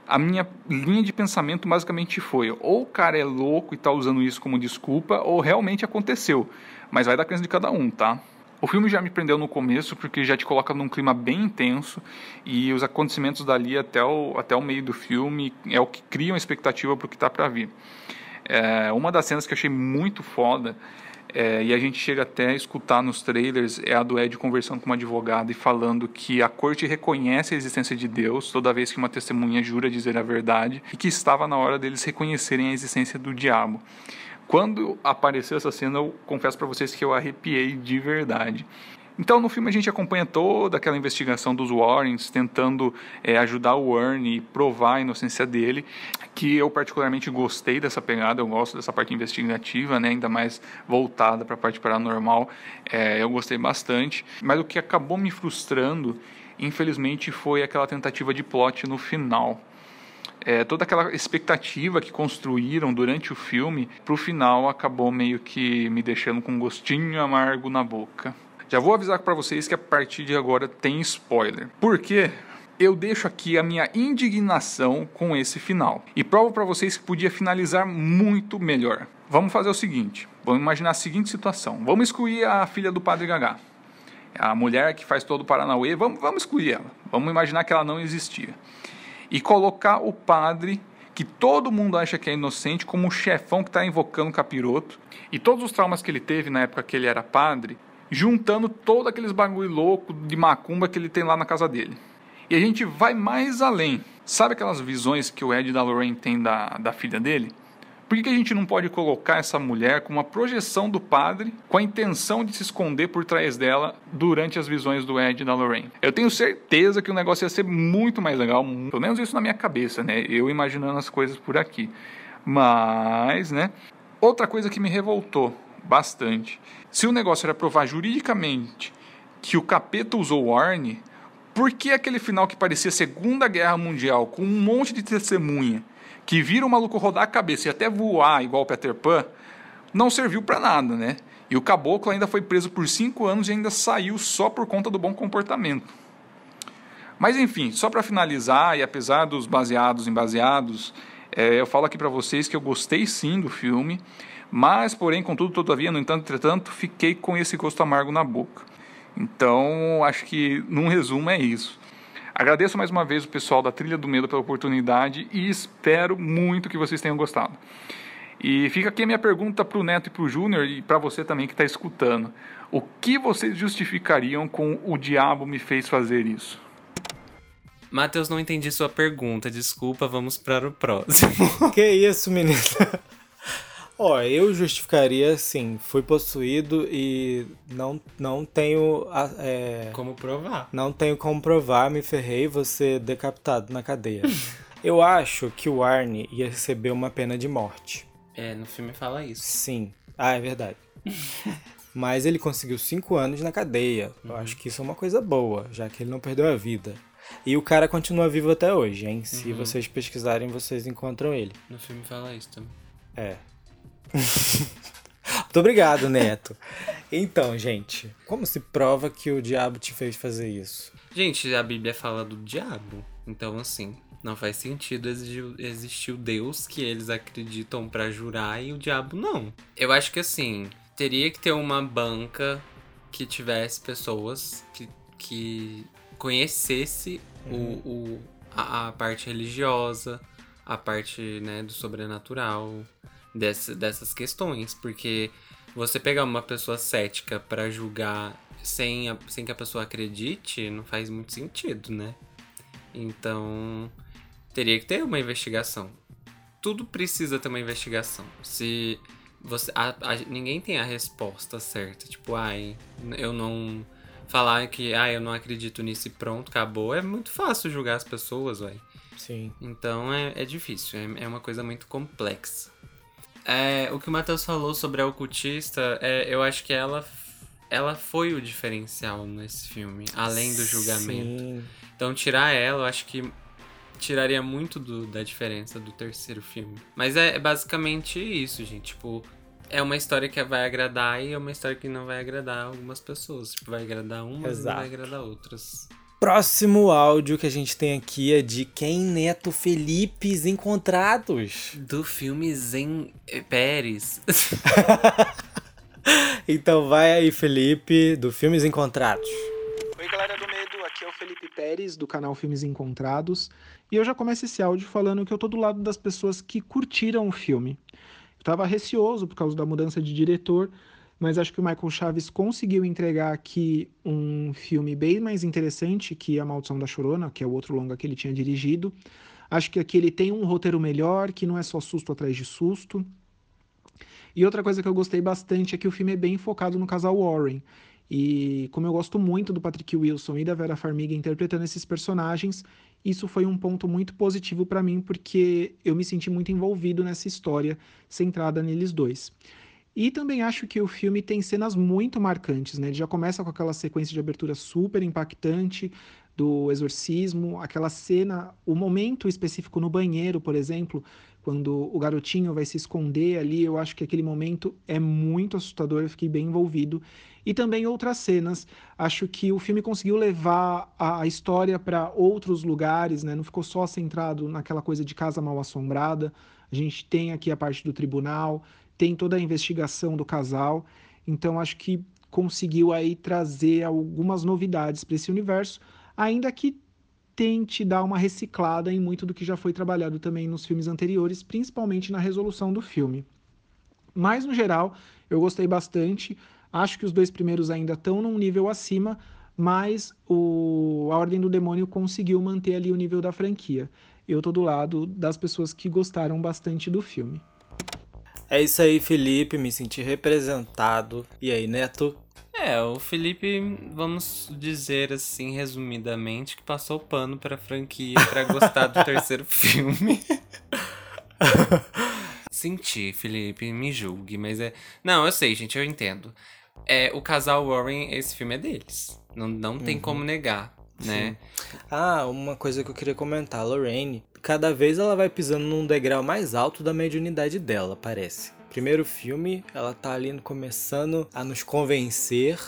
a minha linha de pensamento basicamente foi: ou o cara é louco e está usando isso como desculpa, ou realmente aconteceu. Mas vai da crença de cada um, tá? O filme já me prendeu no começo, porque já te coloca num clima bem intenso, e os acontecimentos dali até o, até o meio do filme é o que cria uma expectativa para o que está para vir. É, uma das cenas que eu achei muito foda é, e a gente chega até a escutar nos trailers é a do Ed conversando com uma advogada e falando que a corte reconhece a existência de Deus toda vez que uma testemunha jura dizer a verdade e que estava na hora deles reconhecerem a existência do diabo. Quando apareceu essa cena, eu confesso para vocês que eu arrepiei de verdade. Então, no filme, a gente acompanha toda aquela investigação dos Warrens, tentando é, ajudar o Ernie e provar a inocência dele, que eu particularmente gostei dessa pegada, eu gosto dessa parte investigativa, né, ainda mais voltada para a parte paranormal, é, eu gostei bastante. Mas o que acabou me frustrando, infelizmente, foi aquela tentativa de plot no final. É, toda aquela expectativa que construíram durante o filme, para o final acabou meio que me deixando com um gostinho amargo na boca. Já vou avisar para vocês que a partir de agora tem spoiler. Por quê? Eu deixo aqui a minha indignação com esse final e provo para vocês que podia finalizar muito melhor. Vamos fazer o seguinte: vamos imaginar a seguinte situação. Vamos excluir a filha do Padre Gagá. A mulher que faz todo o Paranauê, vamos, vamos excluir ela. Vamos imaginar que ela não existia. E colocar o padre que todo mundo acha que é inocente como o chefão que está invocando o capiroto. E todos os traumas que ele teve na época que ele era padre, juntando todos aqueles bagulho louco de macumba que ele tem lá na casa dele. E a gente vai mais além. Sabe aquelas visões que o Ed da Lorraine tem da, da filha dele? Por que, a gente não pode colocar essa mulher com uma projeção do padre com a intenção de se esconder por trás dela durante as visões do Ed e da Lorraine? Eu tenho certeza que o negócio ia ser muito mais legal, pelo menos isso na minha cabeça, né? Eu imaginando as coisas por aqui. Mas, né? Outra coisa que me revoltou bastante. Se o negócio era provar juridicamente que o capeta usou o por que aquele final que parecia Segunda Guerra Mundial, com um monte de testemunha, que vira o maluco rodar a cabeça e até voar igual o Peter Pan, não serviu para nada, né? E o caboclo ainda foi preso por cinco anos e ainda saiu só por conta do bom comportamento. Mas enfim, só para finalizar, e apesar dos baseados em baseados, é, eu falo aqui para vocês que eu gostei sim do filme. Mas, porém, contudo, todavia, no entanto, entretanto, fiquei com esse gosto amargo na boca. Então, acho que, num resumo, é isso. Agradeço mais uma vez o pessoal da Trilha do Medo pela oportunidade e espero muito que vocês tenham gostado. E fica aqui a minha pergunta para o Neto e para o Júnior e para você também que está escutando. O que vocês justificariam com o diabo me fez fazer isso?
Matheus, não entendi sua pergunta. Desculpa, vamos para o próximo.
que isso, menina? Ó, oh, eu justificaria assim, fui possuído e não, não tenho. É,
como provar?
Não tenho como provar, me ferrei, ser decapitado na cadeia. eu acho que o Arne ia receber uma pena de morte.
É, no filme fala isso.
Sim. Ah, é verdade. Mas ele conseguiu cinco anos na cadeia. Eu acho que isso é uma coisa boa, já que ele não perdeu a vida. E o cara continua vivo até hoje, hein? Se uhum. vocês pesquisarem, vocês encontram ele.
No filme fala isso também.
É. Muito obrigado, Neto. Então, gente, como se prova que o diabo te fez fazer isso?
Gente, a Bíblia fala do diabo. Então, assim, não faz sentido existir o Deus que eles acreditam para jurar e o diabo não. Eu acho que, assim, teria que ter uma banca que tivesse pessoas que, que conhecesse uhum. o, o a, a parte religiosa, a parte né, do sobrenatural dessa, dessas questões, porque você pegar uma pessoa cética para julgar sem, a, sem que a pessoa acredite não faz muito sentido, né? Então, teria que ter uma investigação. Tudo precisa ter uma investigação. Se você a, a, ninguém tem a resposta certa, tipo, ai, eu não falar que, ai, eu não acredito nisso e pronto, acabou, é muito fácil julgar as pessoas, vai.
Sim.
Então é, é difícil, é, é uma coisa muito complexa. É, o que o Matheus falou sobre a ocultista, é, eu acho que ela, ela foi o diferencial nesse filme, além do julgamento. Sim. Então, tirar ela, eu acho que tiraria muito do, da diferença do terceiro filme. Mas é, é basicamente isso, gente. Tipo, é uma história que vai agradar e é uma história que não vai agradar algumas pessoas. Tipo, vai agradar umas e não vai agradar outras.
Próximo áudio que a gente tem aqui é de quem Neto Felipes Encontrados.
Do filme Zen Pérez.
Então vai aí, Felipe, do Filmes Encontrados.
Oi, galera do Medo, aqui é o Felipe Pérez, do canal Filmes Encontrados. E eu já começo esse áudio falando que eu tô do lado das pessoas que curtiram o filme. Eu tava receoso por causa da mudança de diretor, mas acho que o Michael Chaves conseguiu entregar aqui um filme bem mais interessante que A Maldição da Chorona, que é o outro longa que ele tinha dirigido. Acho que aqui ele tem um roteiro melhor, que não é só susto atrás de susto. E outra coisa que eu gostei bastante é que o filme é bem focado no casal Warren. E como eu gosto muito do Patrick Wilson e da Vera Farmiga interpretando esses personagens, isso foi um ponto muito positivo para mim, porque eu me senti muito envolvido nessa história centrada neles dois. E também acho que o filme tem cenas muito marcantes, né? Ele já começa com aquela sequência de abertura super impactante do exorcismo, aquela cena, o momento específico no banheiro, por exemplo, quando o garotinho vai se esconder ali, eu acho que aquele momento é muito assustador, eu fiquei bem envolvido. E também outras cenas, acho que o filme conseguiu levar a história para outros lugares, né? Não ficou só centrado naquela coisa de casa mal assombrada. A gente tem aqui a parte do tribunal, tem toda a investigação do casal. Então acho que conseguiu aí trazer algumas novidades para esse universo, ainda que tente dar uma reciclada em muito do que já foi trabalhado também nos filmes anteriores, principalmente na resolução do filme. Mas no geral, eu gostei bastante. Acho que os dois primeiros ainda estão num nível acima, mas o A Ordem do Demônio conseguiu manter ali o nível da franquia. Eu tô do lado das pessoas que gostaram bastante do filme.
É isso aí, Felipe. Me senti representado. E aí, Neto?
É, o Felipe, vamos dizer assim, resumidamente, que passou o pano pra franquia pra gostar do terceiro filme. Senti, Felipe, me julgue, mas é. Não, eu sei, gente, eu entendo. É, o casal Warren, esse filme é deles. Não, não tem
Uhum.
como negar, né?
Ah, uma coisa que eu queria comentar. A Lorraine, cada vez ela vai pisando num degrau mais alto da mediunidade dela, parece. Primeiro filme, ela tá ali começando a nos convencer.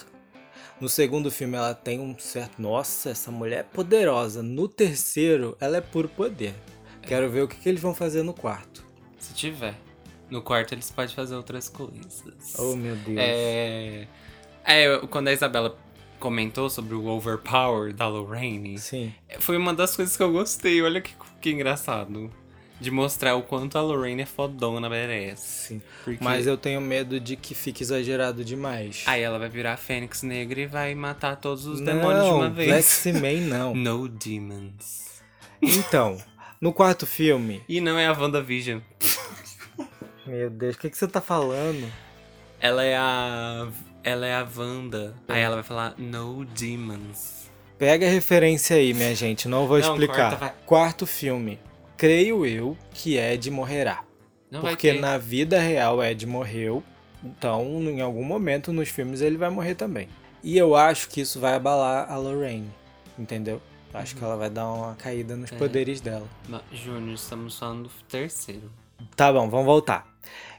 No segundo filme, ela tem um certo. Nossa, essa mulher é poderosa. No terceiro, ela é puro poder. Quero ver o que, que eles vão fazer no quarto.
Se tiver. No quarto eles podem fazer outras coisas.
Oh, meu Deus.
É. É, quando a Isabela comentou sobre o overpower da Lorraine,
Sim.
foi uma das coisas que eu gostei. Olha que, que engraçado. De mostrar o quanto a Lorraine é fodona merece.
Sim.
Porque...
Mas eu tenho medo de que fique exagerado demais.
Aí ela vai virar a Fênix Negra e vai matar todos os demônios de
Não,
uma vez.
Black Man não.
No demons.
Então, no quarto filme.
E não é a WandaVision.
Meu Deus, o que, que você tá falando?
Ela é a. Ela é a Wanda. Aí ela vai falar No demons.
Pega a referência aí, minha gente, não vou
Não,
explicar.
corta, vai.
Quarto filme. Creio eu que Ed morrerá.
Não
porque na vida real Ed morreu. Então, em algum momento nos filmes ele vai morrer também. E eu acho que isso vai abalar a Lorraine. Entendeu? Acho que ela vai dar uma caída nos
É.
poderes dela.
Júnior, estamos falando do terceiro.
Tá bom, vamos voltar.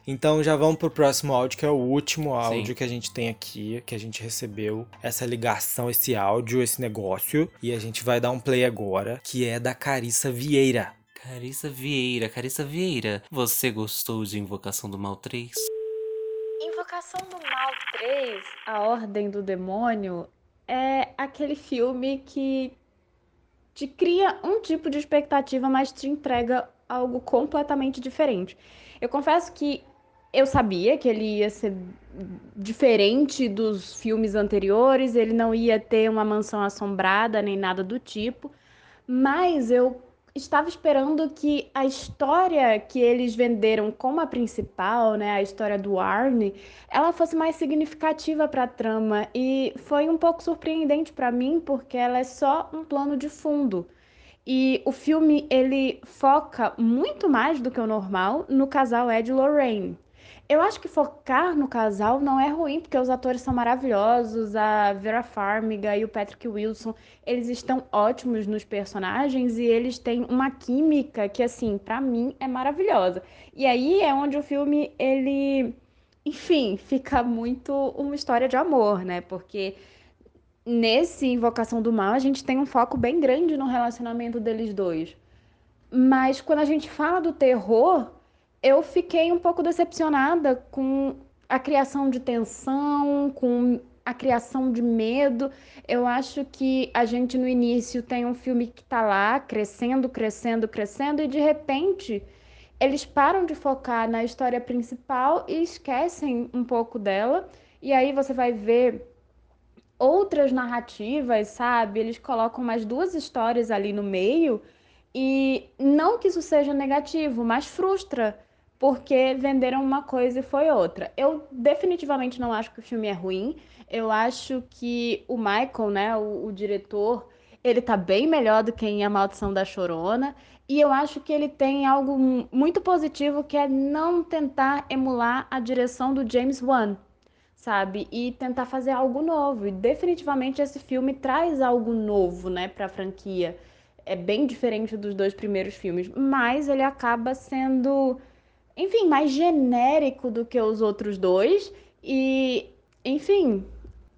Então já vamos pro próximo áudio, que é o último áudio
Sim.
que a gente tem aqui, que a gente recebeu essa ligação, esse áudio, esse negócio. E a gente vai dar um play agora, que é da Carissa Vieira.
Carissa Vieira, Carissa Vieira, você gostou de Invocação do Mal 3?
Invocação do Mal 3, A Ordem do Demônio, é aquele filme que te cria um tipo de expectativa, mas te entrega algo completamente diferente. Eu confesso que eu sabia que ele ia ser diferente dos filmes anteriores, ele não ia ter uma mansão assombrada nem nada do tipo, mas eu estava esperando que a história que eles venderam como a principal, né, a história do Arne, ela fosse mais significativa para a trama e foi um pouco surpreendente para mim porque ela é só um plano de fundo. E o filme ele foca muito mais do que o normal no casal Ed e Lorraine. Eu acho que focar no casal não é ruim, porque os atores são maravilhosos, a Vera Farmiga e o Patrick Wilson, eles estão ótimos nos personagens e eles têm uma química que, assim, pra mim é maravilhosa. E aí é onde o filme, ele, enfim, fica muito uma história de amor, né? Porque nesse Invocação do Mal a gente tem um foco bem grande no relacionamento deles dois. Mas quando a gente fala do terror, eu fiquei um pouco decepcionada com a criação de tensão, com a criação de medo. Eu acho que a gente no início tem um filme que tá lá crescendo, crescendo, crescendo e de repente eles param de focar na história principal e esquecem um pouco dela. E aí você vai ver outras narrativas, sabe? Eles colocam mais duas histórias ali no meio e não que isso seja negativo, mas frustra porque venderam uma coisa e foi outra. Eu definitivamente não acho que o filme é ruim. Eu acho que o Michael, né, o, o diretor, ele tá bem melhor do que em A Maldição da Chorona. E eu acho que ele tem algo muito positivo que é não tentar emular a direção do James Wan, sabe? E tentar fazer algo novo. E definitivamente esse filme traz algo novo, né, para a franquia. É bem diferente dos dois primeiros filmes, mas ele acaba sendo enfim, mais genérico do que os outros dois. E, enfim,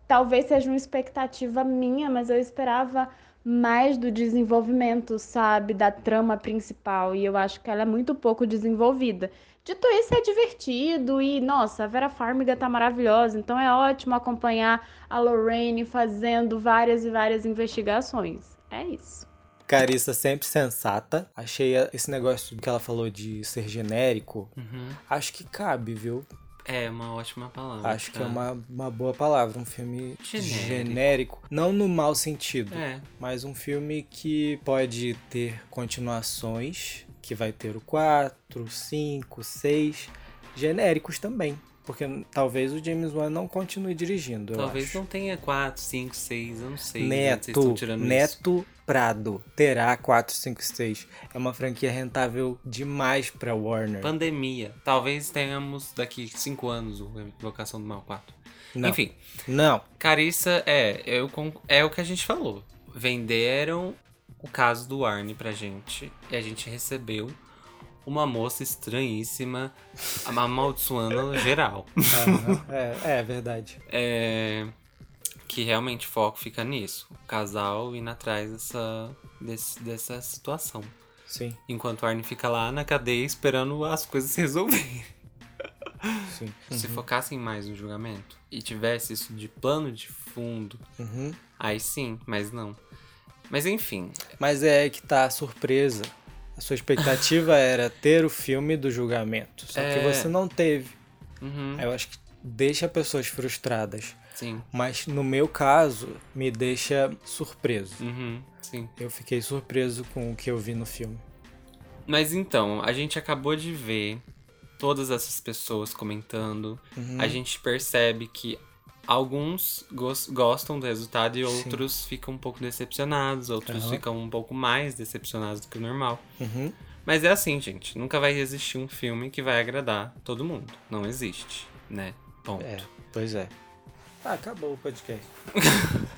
talvez seja uma expectativa minha, mas eu esperava mais do desenvolvimento, sabe, da trama principal. E eu acho que ela é muito pouco desenvolvida. Dito isso, é divertido e, nossa, a Vera Farmiga tá maravilhosa, então é ótimo acompanhar a Lorraine fazendo várias e várias investigações. É isso.
Carissa sempre sensata. Achei esse negócio que ela falou de ser genérico.
Uhum.
Acho que cabe, viu?
É uma ótima palavra.
Acho que é uma, uma boa palavra. Um filme
Genérico.
genérico. Não no mau sentido.
É.
Mas um filme que pode ter continuações. Que vai ter o 4, 5, 6. Genéricos também. Porque talvez o James Wan não continue dirigindo.
Talvez
acho.
não tenha 4, 5, 6, eu não sei.
Neto,
tirando isso.
Neto Prado terá 4, 5, 6. É uma franquia rentável demais pra Warner.
Pandemia. Talvez tenhamos daqui 5 anos o Invocação do Mal 4.
Não.
Enfim.
Não.
Carissa, é, eu, é o que a gente falou. Venderam o caso do Arne pra gente. E a gente recebeu uma moça estranhíssima amaldiçoando geral.
Aham, é, é verdade.
É, que realmente o foco fica nisso. O casal indo atrás dessa, desse- dessa situação.
Sim.
Enquanto o Arne fica lá na cadeia esperando as coisas se resolverem.
Sim.
Se
Uhum.
focassem mais no julgamento e tivesse isso de plano de fundo,
Uhum.
aí sim, mas não. Mas enfim.
Mas é que tá a surpresa. A sua expectativa era ter o filme do julgamento. Só que
É.
você não teve.
Uhum.
Eu acho que deixa pessoas frustradas.
Sim.
Mas no meu caso, me deixa surpreso.
Uhum, sim.
Eu fiquei surpreso com o que eu vi no filme.
Mas então, a gente acabou de ver todas essas pessoas comentando.
Uhum.
A gente percebe que alguns gos- gostam do resultado e
Sim.
outros ficam um pouco decepcionados, outros
Aham.
ficam um pouco mais decepcionados do que o normal.
Uhum.
Mas é assim, gente. Nunca vai existir um filme que vai agradar todo mundo. Não existe, né? Ponto.
É, pois é. Ah, acabou o podcast.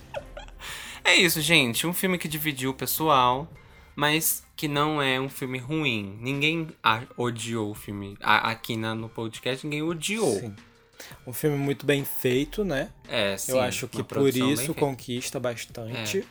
É isso, gente. Um filme que dividiu o pessoal, mas que não é um filme ruim. Ninguém odiou o filme. Aqui no podcast, ninguém odiou.
Sim. Um filme muito bem feito, né?
É, sim,
Eu acho que por isso conquista bastante.
É.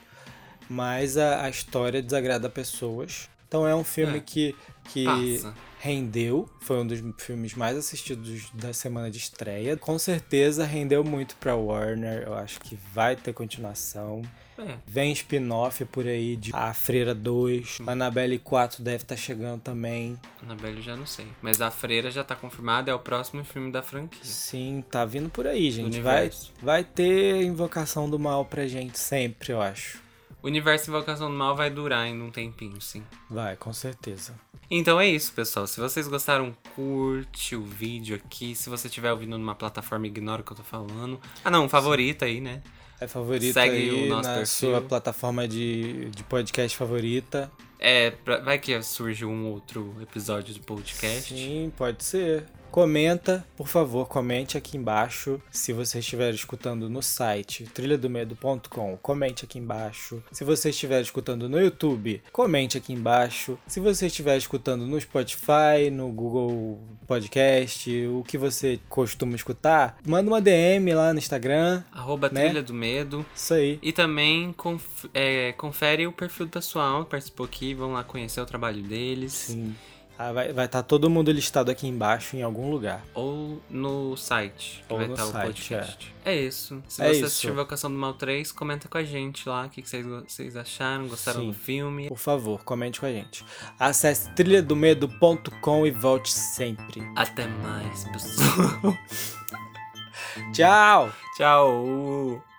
Mas a, a história desagrada pessoas. Então é um filme
É.
que, que
Passa.
rendeu. Foi um dos filmes mais assistidos da semana de estreia. Com certeza rendeu muito pra Warner. Eu acho que vai ter continuação.
É.
Vem spin-off por aí de A Freira 2. Annabelle 4 deve estar chegando também.
Annabelle já não sei. Mas a Freira já tá confirmada, é o próximo filme da franquia.
Sim, tá vindo por aí, gente. Vai, vai ter invocação do mal pra gente sempre, eu acho.
O universo Invocação do Mal vai durar ainda um tempinho, sim.
Vai, com certeza.
Então é isso, pessoal. Se vocês gostaram, curte o vídeo aqui. Se você estiver ouvindo numa plataforma, ignora o que eu tô falando. Ah, não, favorita aí, né?
É favorita
Segue
aí
o nosso
na
perfil.
sua plataforma de, de podcast favorita.
É, pra- vai que surge um outro episódio do podcast.
Sim, pode ser. Comenta, por favor, comente aqui embaixo. Se você estiver escutando no site trilhadomedo.com, comente aqui embaixo. Se você estiver escutando no YouTube, comente aqui embaixo. Se você estiver escutando no Spotify, no Google Podcast, o que você costuma escutar, manda uma DM lá no Instagram.
Arroba
né?
Trilha do Medo.
Isso aí.
E também conf- é, confere o perfil do pessoal que participou aqui. Vão lá conhecer o trabalho deles.
Sim. Ah, vai estar tá todo mundo listado aqui embaixo em algum lugar.
Ou no site, que
Ou
vai
no
estar o
site,
podcast. É. isso. Se
É
você
isso.
assistiu Invocação do Mal 3, comenta com a gente lá o que, vocês acharam, gostaram
Sim.
do filme.
Por favor, comente com a gente. Acesse trilhadomedo.com e volte sempre.
Até mais, pessoal.
Tchau!
Tchau!